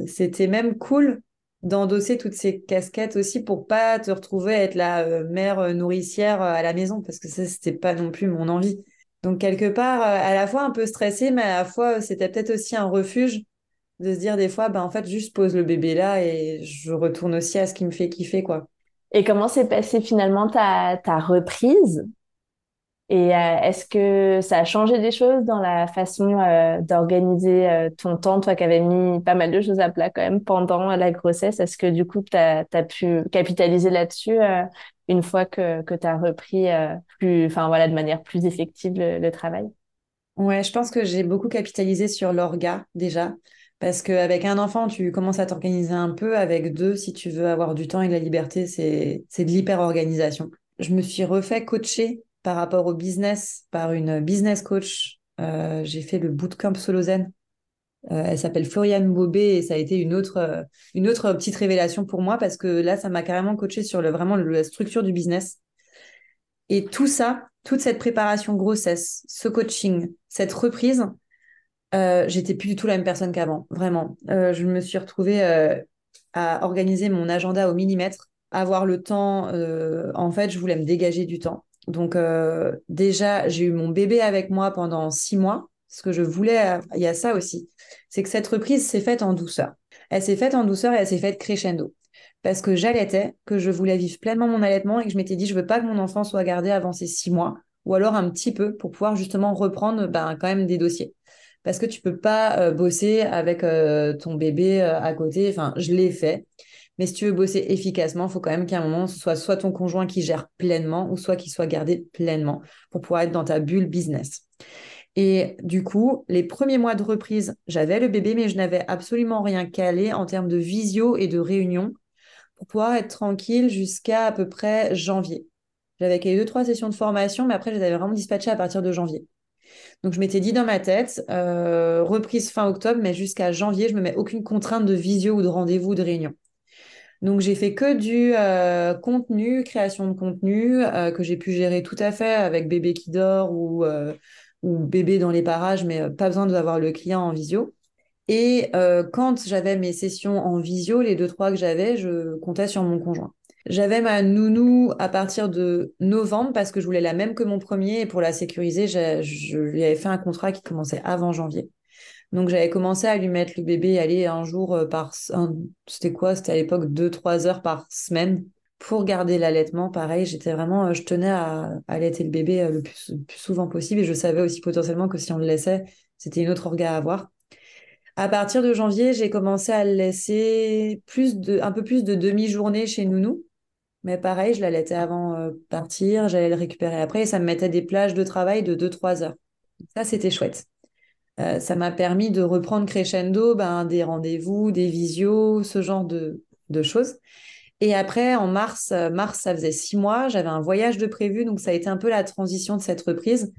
c'était même cool d'endosser toutes ces casquettes aussi pour pas te retrouver à être la mère nourricière à la maison parce que ça, c'était pas non plus mon envie. Donc, quelque part, à la fois un peu stressée, mais à la fois, c'était peut-être aussi un refuge de se dire des fois, bah, en fait, juste pose le bébé là et je retourne aussi à ce qui me fait kiffer, quoi. Et comment s'est passée finalement ta, ta reprise? Et euh, est-ce que ça a changé des choses dans la façon euh, d'organiser euh, ton temps, toi qui avais mis pas mal de choses à plat quand même pendant la grossesse Est-ce que du coup, tu as, pu capitaliser là-dessus une fois que, que tu as repris plus, voilà, de manière plus effective le, le travail? Ouais, je pense que j'ai beaucoup capitalisé sur l'orga déjà. Parce qu'avec un enfant, tu commences à t'organiser un peu. Avec deux, si tu veux avoir du temps et de la liberté, c'est de l'hyper-organisation. Je me suis refait coacher par rapport au business par une business coach. Euh, j'ai fait le bootcamp Solozen. Euh, elle s'appelle Floriane Bobé et ça a été une autre, euh, une autre petite révélation pour moi parce que là, ça m'a carrément coaché sur vraiment la structure du business. Et tout ça, toute cette préparation grossesse, ce coaching, cette reprise, j'étais plus du tout la même personne qu'avant, vraiment. je me suis retrouvée à organiser mon agenda au millimètre, avoir le temps. en fait, je voulais me dégager du temps. Donc déjà, j'ai eu mon bébé avec moi pendant six mois. Ce que je voulais, il y a ça aussi, c'est que cette reprise s'est faite en douceur. Elle s'est faite en douceur et elle s'est faite crescendo. Parce que j'allaitais, que je voulais vivre pleinement mon allaitement et que je m'étais dit, je veux pas que mon enfant soit gardé avant ses six mois, ou alors un petit peu pour pouvoir justement reprendre ben, quand même des dossiers. Parce que tu peux pas euh, bosser avec euh, ton bébé euh, à côté. Enfin, je l'ai fait. Mais si tu veux bosser efficacement, il faut quand même qu'à un moment, ce soit soit ton conjoint qui gère pleinement ou soit qu'il soit gardé pleinement pour pouvoir être dans ta bulle business. Et du coup, les premiers mois de reprise, j'avais le bébé, mais je n'avais absolument rien calé en termes de visio et de réunion pour pouvoir être tranquille jusqu'à à peu près janvier. J'avais eu deux, trois sessions de formation, mais après, je les avais vraiment dispatchées à partir de janvier. Donc, je m'étais dit dans ma tête, euh, reprise fin octobre, mais jusqu'à janvier, je ne me mets aucune contrainte de visio ou de rendez-vous ou de réunion. Donc, j'ai fait que du euh, contenu, création de contenu, euh, que j'ai pu gérer tout à fait avec bébé qui dort ou ou bébé dans les parages, mais pas besoin d'avoir le client en visio. Et quand j'avais mes sessions en visio, les deux, trois que j'avais, je comptais sur mon conjoint. J'avais ma nounou à partir de novembre parce que je voulais la même que mon premier et pour la sécuriser, je lui avais fait un contrat qui commençait avant janvier. Donc j'avais commencé à lui mettre le bébé aller un jour euh, par... C'était quoi? C'était à l'époque deux, trois heures par semaine pour garder l'allaitement, pareil, j'étais vraiment, euh, je tenais à, allaiter le bébé euh, le plus, souvent possible et je savais aussi potentiellement que si on le laissait, c'était une autre orga à avoir. À partir de janvier, j'ai commencé à le laisser plus de, un peu plus de demi-journée chez Nounou. Mais pareil, je l'allaitais avant euh, partir, j'allais le récupérer après et ça me mettait des plages de travail de 2-3 heures. Ça, c'était chouette. ça m'a permis de reprendre crescendo ben, des rendez-vous, des visios, ce genre de, choses. Et après, en mars, euh, mars, ça faisait six mois, j'avais un voyage de prévu, donc ça a été un peu la transition de cette reprise.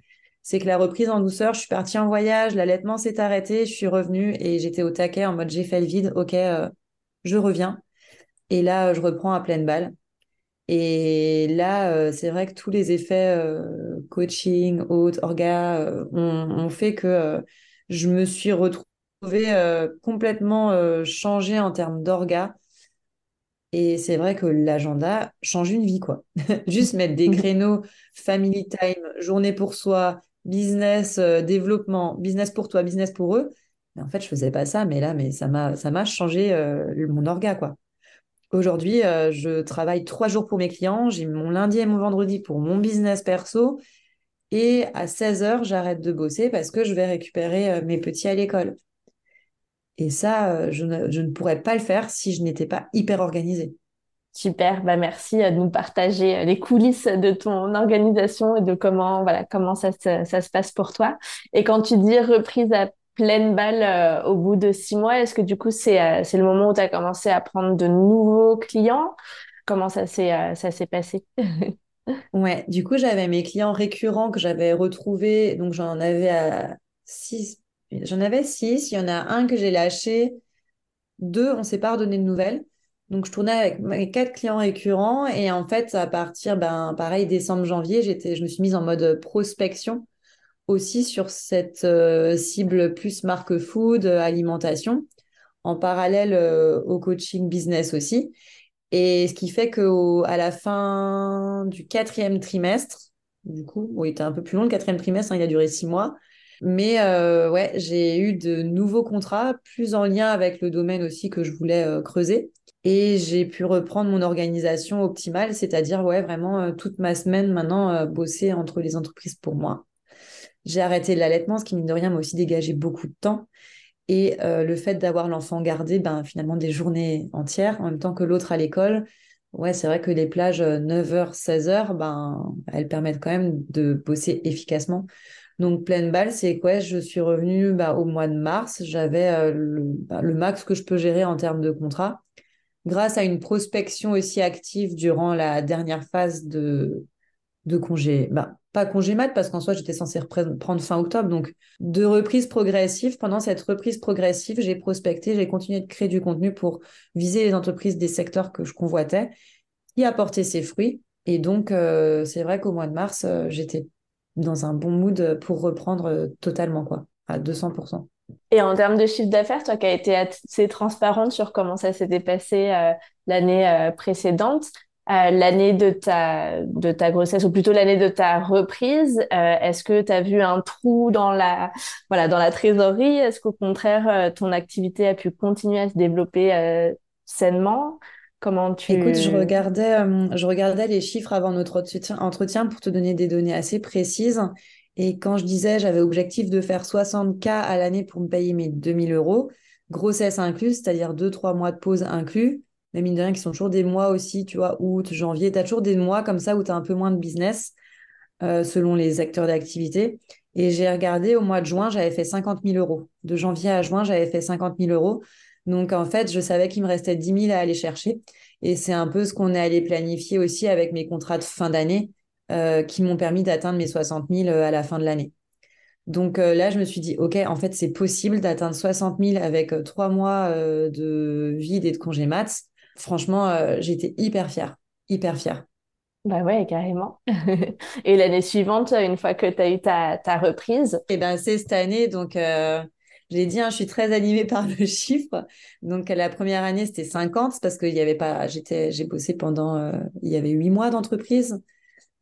C'est que la reprise en douceur, je suis partie en voyage, l'allaitement s'est arrêté, je suis revenue et j'étais au taquet en mode j'ai fait le vide, ok, euh, je reviens. Et là, je reprends à pleine balle. Et là, euh, c'est vrai que tous les effets coaching, haute, orga, ont, fait que je me suis retrouvée complètement changée en termes d'orga et c'est vrai que l'agenda change une vie, quoi. Juste mettre des créneaux, family time, journée pour soi, business, euh, développement, business pour toi, business pour eux. Mais en fait, je faisais pas ça, mais là, mais ça m'a, ça m'a changé euh, mon orga, quoi. Aujourd'hui, euh, je travaille trois jours pour mes clients. J'ai mon lundi et mon vendredi pour mon business perso. Et à 16 heures, j'arrête de bosser parce que je vais récupérer mes petits à l'école. Et ça, euh, je ne, pourrais pas le faire si je n'étais pas hyper organisée. Super, bah merci euh, de nous partager euh, les coulisses de ton organisation et de comment voilà comment ça se, ça se passe pour toi. Et quand tu dis reprise à pleine balle au bout de six mois, est-ce que du coup c'est c'est le moment où tu as commencé à prendre de nouveaux clients? Comment ça s'est s'est passé? Ouais, du coup j'avais mes clients récurrents que j'avais retrouvés, donc j'en avais six J'en avais six. Il y en a un que j'ai lâché. Deux, on s'est pas redonné de nouvelles. Donc, je tournais avec mes quatre clients récurrents. Et en fait, à partir, ben, pareil, décembre, janvier, je me suis mise en mode prospection aussi sur cette euh, cible plus marque food, alimentation, en parallèle euh, au coaching business aussi. Et ce qui fait qu'à la fin du quatrième trimestre, du coup, il était un peu plus long le quatrième trimestre, hein, il a duré six mois, mais euh, ouais, j'ai eu de nouveaux contrats, plus en lien avec le domaine aussi que je voulais euh, creuser. Et j'ai pu reprendre mon organisation optimale, c'est-à-dire ouais, vraiment euh, toute ma semaine maintenant bosser entre les entreprises pour moi. J'ai arrêté l'allaitement, ce qui mine de rien m'a aussi dégagé beaucoup de temps. Et le fait d'avoir l'enfant gardé, ben, finalement des journées entières, en même temps que l'autre à l'école, ouais, c'est vrai que les plages 9h, 16h, ben, elles permettent quand même de bosser efficacement. Donc, pleine balle, c'est quoi Je suis revenue bah, au mois de mars. J'avais euh, bah, le, max que je peux gérer en termes de contrat. Grâce à une prospection aussi active durant la dernière phase de, congé, bah, pas parce qu'en soi, j'étais censée prendre fin octobre. Donc, de reprise progressive. Pendant cette reprise progressive, j'ai prospecté, j'ai continué de créer du contenu pour viser les entreprises des secteurs que je convoitais, qui apportaient ses fruits. Et donc, euh, c'est vrai qu'au mois de mars, euh, j'étais dans un bon mood pour reprendre euh, totalement, quoi, à 200%. Et en termes de chiffre d'affaires, toi qui as été assez transparente sur comment ça s'était passé l'année précédente, euh, l'année de ta, de ta grossesse, ou plutôt l'année de ta reprise, est-ce que tu as vu un trou dans la, voilà, dans la trésorerie? Est-ce qu'au contraire, ton activité a pu continuer à se développer sainement? Comment tu... Écoute, je regardais, je regardais les chiffres avant notre entretien pour te donner des données assez précises. Et quand je disais, j'avais objectif de faire 60K à l'année pour me payer mes 2000 euros, grossesse incluse, c'est-à-dire 2-3 mois de pause inclus, mais mine de rien, qui sont toujours des mois aussi, tu vois, août, janvier, tu as toujours des mois comme ça où tu as un peu moins de business euh, selon les acteurs d'activité. Et j'ai regardé au mois de juin, j'avais fait 50 000 euros. De janvier à juin, j'avais fait 50 000 euros. Donc en fait, je savais qu'il me restait 10 000 à aller chercher. Et c'est un peu ce qu'on est allé planifier aussi avec mes contrats de fin d'année. Euh, qui m'ont permis d'atteindre mes 60 000 euh, à la fin de l'année. Donc là, je me suis dit, OK, en fait, c'est possible d'atteindre 60 000 avec trois mois de vide et de congé maths. Franchement, j'étais hyper fière, hyper fière. Bah ouais, carrément. et l'année suivante, une fois que tu as eu ta, ta reprise? Eh ben, c'est cette année, donc j'ai dit, hein, je suis très animée par le chiffre. Donc la première année, c'était 50 parce qu'il y avait pas, j'étais, j'ai bossé pendant, il y avait huit mois d'entreprise.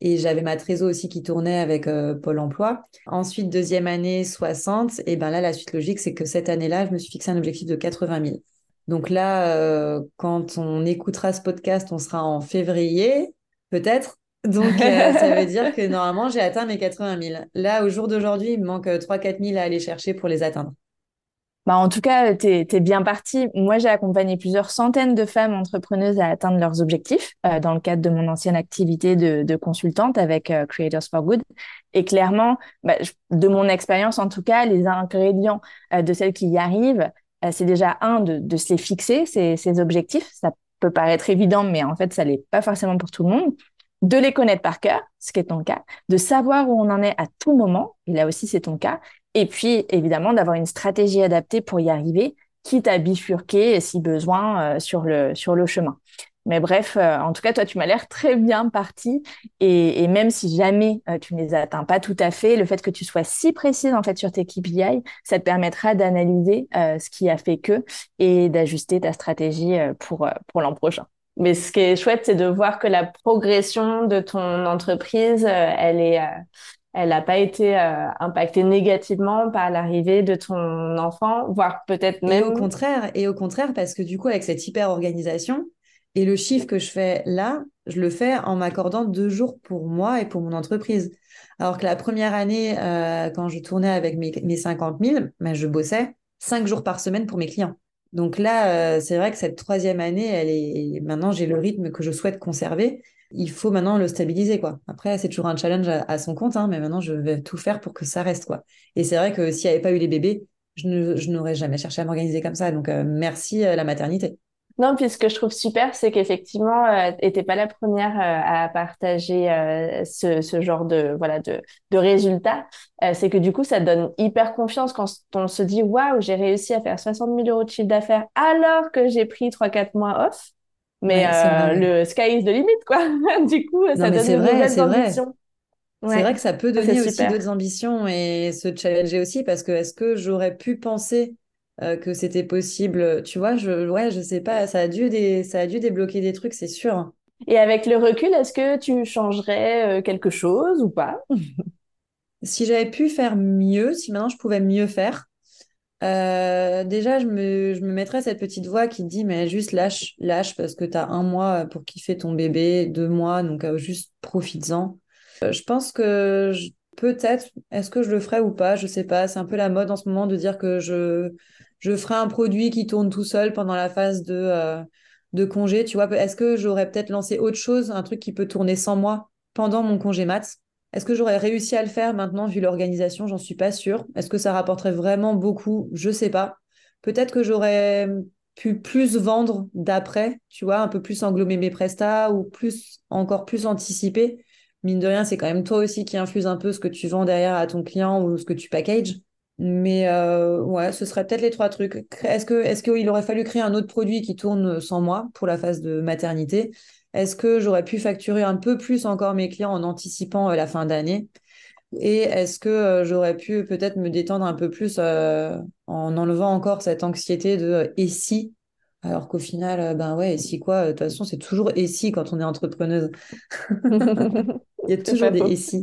Et j'avais ma trésor aussi qui tournait avec euh, Pôle emploi. Ensuite, deuxième année, 60. Et ben là, la suite logique, c'est que cette année-là, je me suis fixé un objectif de 80 000. Donc là, euh, quand on écoutera ce podcast, on sera en février, peut-être. Donc, euh, ça veut dire que normalement, j'ai atteint mes 80 000. Là, au jour d'aujourd'hui, il me manque 3-4 000 à aller chercher pour les atteindre. Bah, en tout cas, tu es, bien parti. Moi, j'ai accompagné plusieurs centaines de femmes entrepreneuses à atteindre leurs objectifs euh, dans le cadre de mon ancienne activité de, de consultante avec euh, Creators for Good. Et clairement, bah, de mon expérience en tout cas, les ingrédients euh, de celles qui y arrivent, c'est déjà un, de, se les fixer, ces, objectifs. Ça peut paraître évident, mais en fait, ça l'est pas forcément pour tout le monde de les connaître par cœur, ce qui est ton cas, de savoir où on en est à tout moment, et là aussi c'est ton cas, et puis, évidemment, d'avoir une stratégie adaptée pour y arriver, quitte à bifurquer si besoin euh, sur le chemin. Mais bref, euh, en tout cas, toi, tu m'as l'air très bien parti. Et, même si jamais euh, tu ne les atteins pas tout à fait, le fait que tu sois si précise en fait sur tes KPI, ça te permettra d'analyser ce qui a fait que et d'ajuster ta stratégie pour, pour l'an prochain. Mais ce qui est chouette, c'est de voir que la progression de ton entreprise, elle est, elle n'a pas été euh, impactée négativement par l'arrivée de ton enfant, voire peut-être même. Et au contraire, et au contraire, parce que du coup, avec cette hyper organisation et le chiffre que je fais là, je le fais en m'accordant deux jours pour moi et pour mon entreprise. Alors que la première année, euh, quand je tournais avec mes, mes 50 000, ben, je bossais cinq jours par semaine pour mes clients. Donc là, euh, c'est vrai que cette troisième année, elle est maintenant j'ai le rythme que je souhaite conserver il faut maintenant le stabiliser, quoi. Après, c'est toujours un challenge à, son compte, hein, mais maintenant, je vais tout faire pour que ça reste, quoi. Et c'est vrai que s'il n'y avait pas eu les bébés, je, n'aurais jamais cherché à m'organiser comme ça. Donc, euh, merci euh, la maternité. Non, puis ce que je trouve super, c'est qu'effectivement, euh, tu n'étais pas la première à partager ce, genre de voilà de, de résultats. c'est que du coup, ça donne hyper confiance quand on se dit waouh, j'ai réussi à faire 60 000 euros de chiffre d'affaires alors que j'ai pris 3-4 mois off. Mais euh, le sky is the limit, quoi. du coup, ça donne de nouvelles ambitions. C'est vrai que ça peut donner aussi d'autres ambitions et se challenger aussi parce que est-ce que j'aurais pu penser euh, que c'était possible Tu vois, je, ouais, je sais pas, ça a dû, des, ça a dû débloquer des trucs, c'est sûr. Et avec le recul, est-ce que tu changerais euh, quelque chose ou pas? Si j'avais pu faire mieux, si maintenant je pouvais mieux faire, euh, déjà, je me, je me mettrais cette petite voix qui dit, mais juste lâche, lâche, parce que tu as un mois pour kiffer ton bébé, deux mois, donc euh, juste profites-en. Euh, je pense que peut-être, est-ce que je le ferai ou pas, je sais pas. C'est un peu la mode en ce moment de dire que je, je ferai un produit qui tourne tout seul pendant la phase de, de congé. Tu vois, est-ce que j'aurais peut-être lancé autre chose, un truc qui peut tourner sans moi pendant mon congé mat? Est-ce que j'aurais réussi à le faire maintenant, vu l'organisation? J'en suis pas sûre. Est-ce que ça rapporterait vraiment beaucoup? Je sais pas. Peut-être que j'aurais pu plus vendre d'après, tu vois, un peu plus englober mes prestats ou plus, encore plus anticiper. Mine de rien, c'est quand même toi aussi qui infuse un peu ce que tu vends derrière à ton client ou ce que tu packages. Mais euh, ouais, ce serait peut-être les trois trucs. Est-ce que est-ce qu'il aurait fallu créer un autre produit qui tourne sans moi pour la phase de maternité? Est-ce que j'aurais pu facturer un peu plus encore mes clients en anticipant euh, la fin d'année? Et est-ce que j'aurais pu peut-être me détendre un peu plus en enlevant encore cette anxiété de et si? Alors qu'au final, ben ouais, et si quoi? De toute façon, c'est toujours et si quand on est entrepreneuse. Il y a toujours des et si.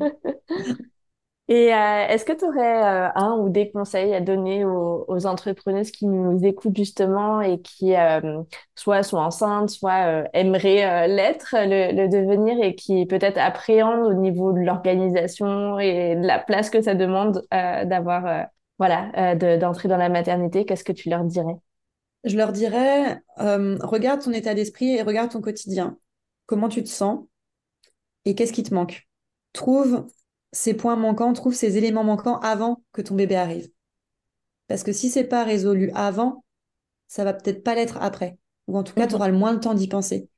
Et euh, est-ce que tu aurais euh, un ou des conseils à donner aux, entrepreneuses qui nous écoutent justement et qui euh, soit sont enceintes, soit aimeraient l'être, le, devenir et qui peut-être appréhendent au niveau de l'organisation et de la place que ça demande d'avoir, voilà, d'entrer dans la maternité? Qu'est-ce que tu leur dirais? Je leur dirais, regarde ton état d'esprit et regarde ton quotidien. Comment tu te sens et qu'est-ce qui te manque? Trouve ces points manquants, trouve ces éléments manquants avant que ton bébé arrive. Parce que si c'est pas résolu avant, ça va peut-être pas l'être après. Ou en tout cas, tu auras le moins de temps d'y penser.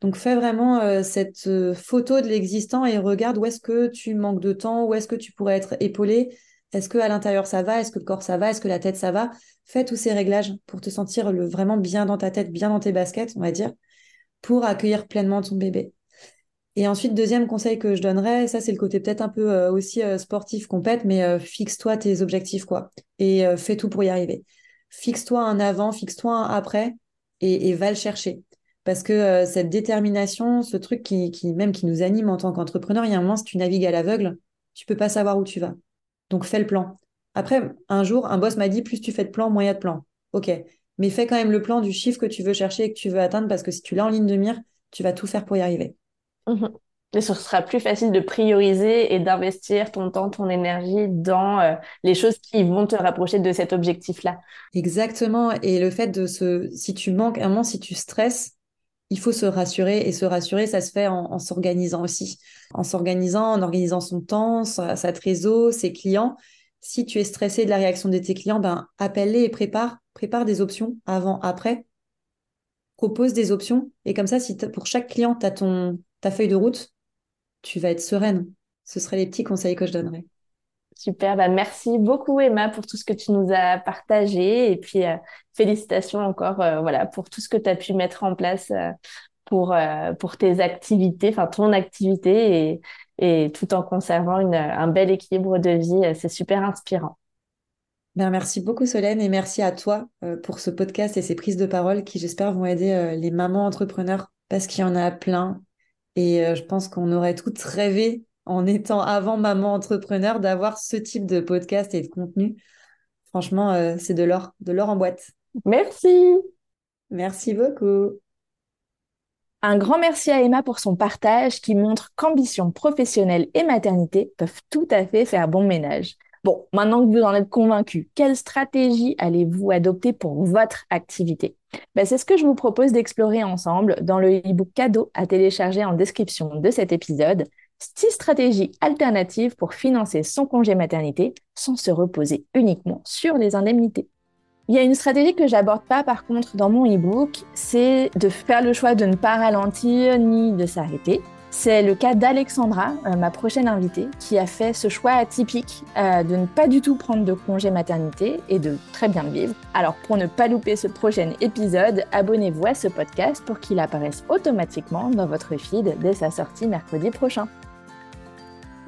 Donc fais vraiment euh, cette euh, photo de l'existant et regarde où est-ce que tu manques de temps, où est-ce que tu pourrais être épaulé, est-ce que à l'intérieur ça va, est-ce que le corps ça va, est-ce que la tête ça va? Fais tous ces réglages pour te sentir le, vraiment bien dans ta tête, bien dans tes baskets, on va dire, pour accueillir pleinement ton bébé. Et ensuite, deuxième conseil que je donnerais, ça c'est le côté peut-être un peu euh, aussi euh, sportif, compète, mais euh, fixe-toi tes objectifs, quoi. Et fais tout pour y arriver. Fixe-toi un avant, fixe-toi un après, et, va le chercher. Parce que cette détermination, ce truc qui, même qui nous anime en tant qu'entrepreneur, il y a un moment, si tu navigues à l'aveugle, tu peux pas savoir où tu vas. Donc fais le plan. Après, un jour, un boss m'a dit, plus tu fais de plans, moins il y a de plans. OK. Mais fais quand même le plan du chiffre que tu veux chercher et que tu veux atteindre, parce que si tu l'as en ligne de mire, tu vas tout faire pour y arriver. Mhm. Et ce sera plus facile de prioriser et d'investir ton temps, ton énergie dans euh, les choses qui vont te rapprocher de cet objectif-là. Exactement. Et le fait de se, si tu manques, un moment, si tu stresses, il faut se rassurer. Et se rassurer, ça se fait en, s'organisant aussi. En s'organisant, en organisant son temps, sa, sa trésor, ses clients. Si tu es stressé de la réaction de tes clients, ben, appelle-les et prépare, prépare des options avant, après. Propose des options. Et comme ça, si pour chaque client, tu as ton, ta feuille de route, tu vas être sereine. Ce seraient les petits conseils que je donnerais. Super, bah merci beaucoup Emma pour tout ce que tu nous as partagé et puis euh, félicitations encore euh, voilà pour tout ce que tu as pu mettre en place euh, pour pour tes activités, enfin ton activité et, et tout en conservant une, un bel équilibre de vie, c'est super inspirant. Ben, merci beaucoup Solène et merci à toi pour ce podcast et ces prises de parole qui j'espère vont aider les mamans entrepreneurs parce qu'il y en a plein et euh, je pense qu'on aurait toutes rêvé, en étant avant maman entrepreneur, d'avoir ce type de podcast et de contenu. Franchement, euh, c'est de l'or, de l'or en boîte. Merci. Merci beaucoup. Un grand merci à Emma pour son partage qui montre qu'ambition professionnelle et maternité peuvent tout à fait faire bon ménage. Bon, maintenant que vous en êtes convaincu, quelle stratégie allez-vous adopter pour votre activité? Ben, C'est ce que je vous propose d'explorer ensemble dans le e-book cadeau à télécharger en description de cet épisode. 6 stratégies alternatives pour financer son congé maternité sans se reposer uniquement sur les indemnités. Il y a une stratégie que j'aborde pas par contre dans mon e-book, c'est de faire le choix de ne pas ralentir ni de s'arrêter. C'est le cas d'Alexandra, euh, ma prochaine invitée, qui a fait ce choix atypique euh, de ne pas du tout prendre de congé maternité et de très bien vivre. Alors pour ne pas louper ce prochain épisode, abonnez-vous à ce podcast pour qu'il apparaisse automatiquement dans votre feed dès sa sortie mercredi prochain.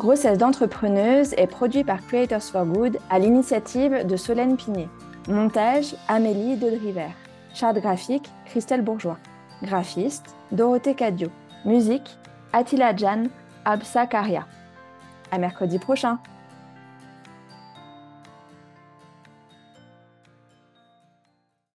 Grossesse d'entrepreneuse est produit par Creators for Good à l'initiative de Solène Pigné. Montage Amélie Dodriver. Charte graphique Christelle Bourgeois. Graphiste Dorothée Cadio. Musique Attila Jan, Absa Karia. À mercredi prochain!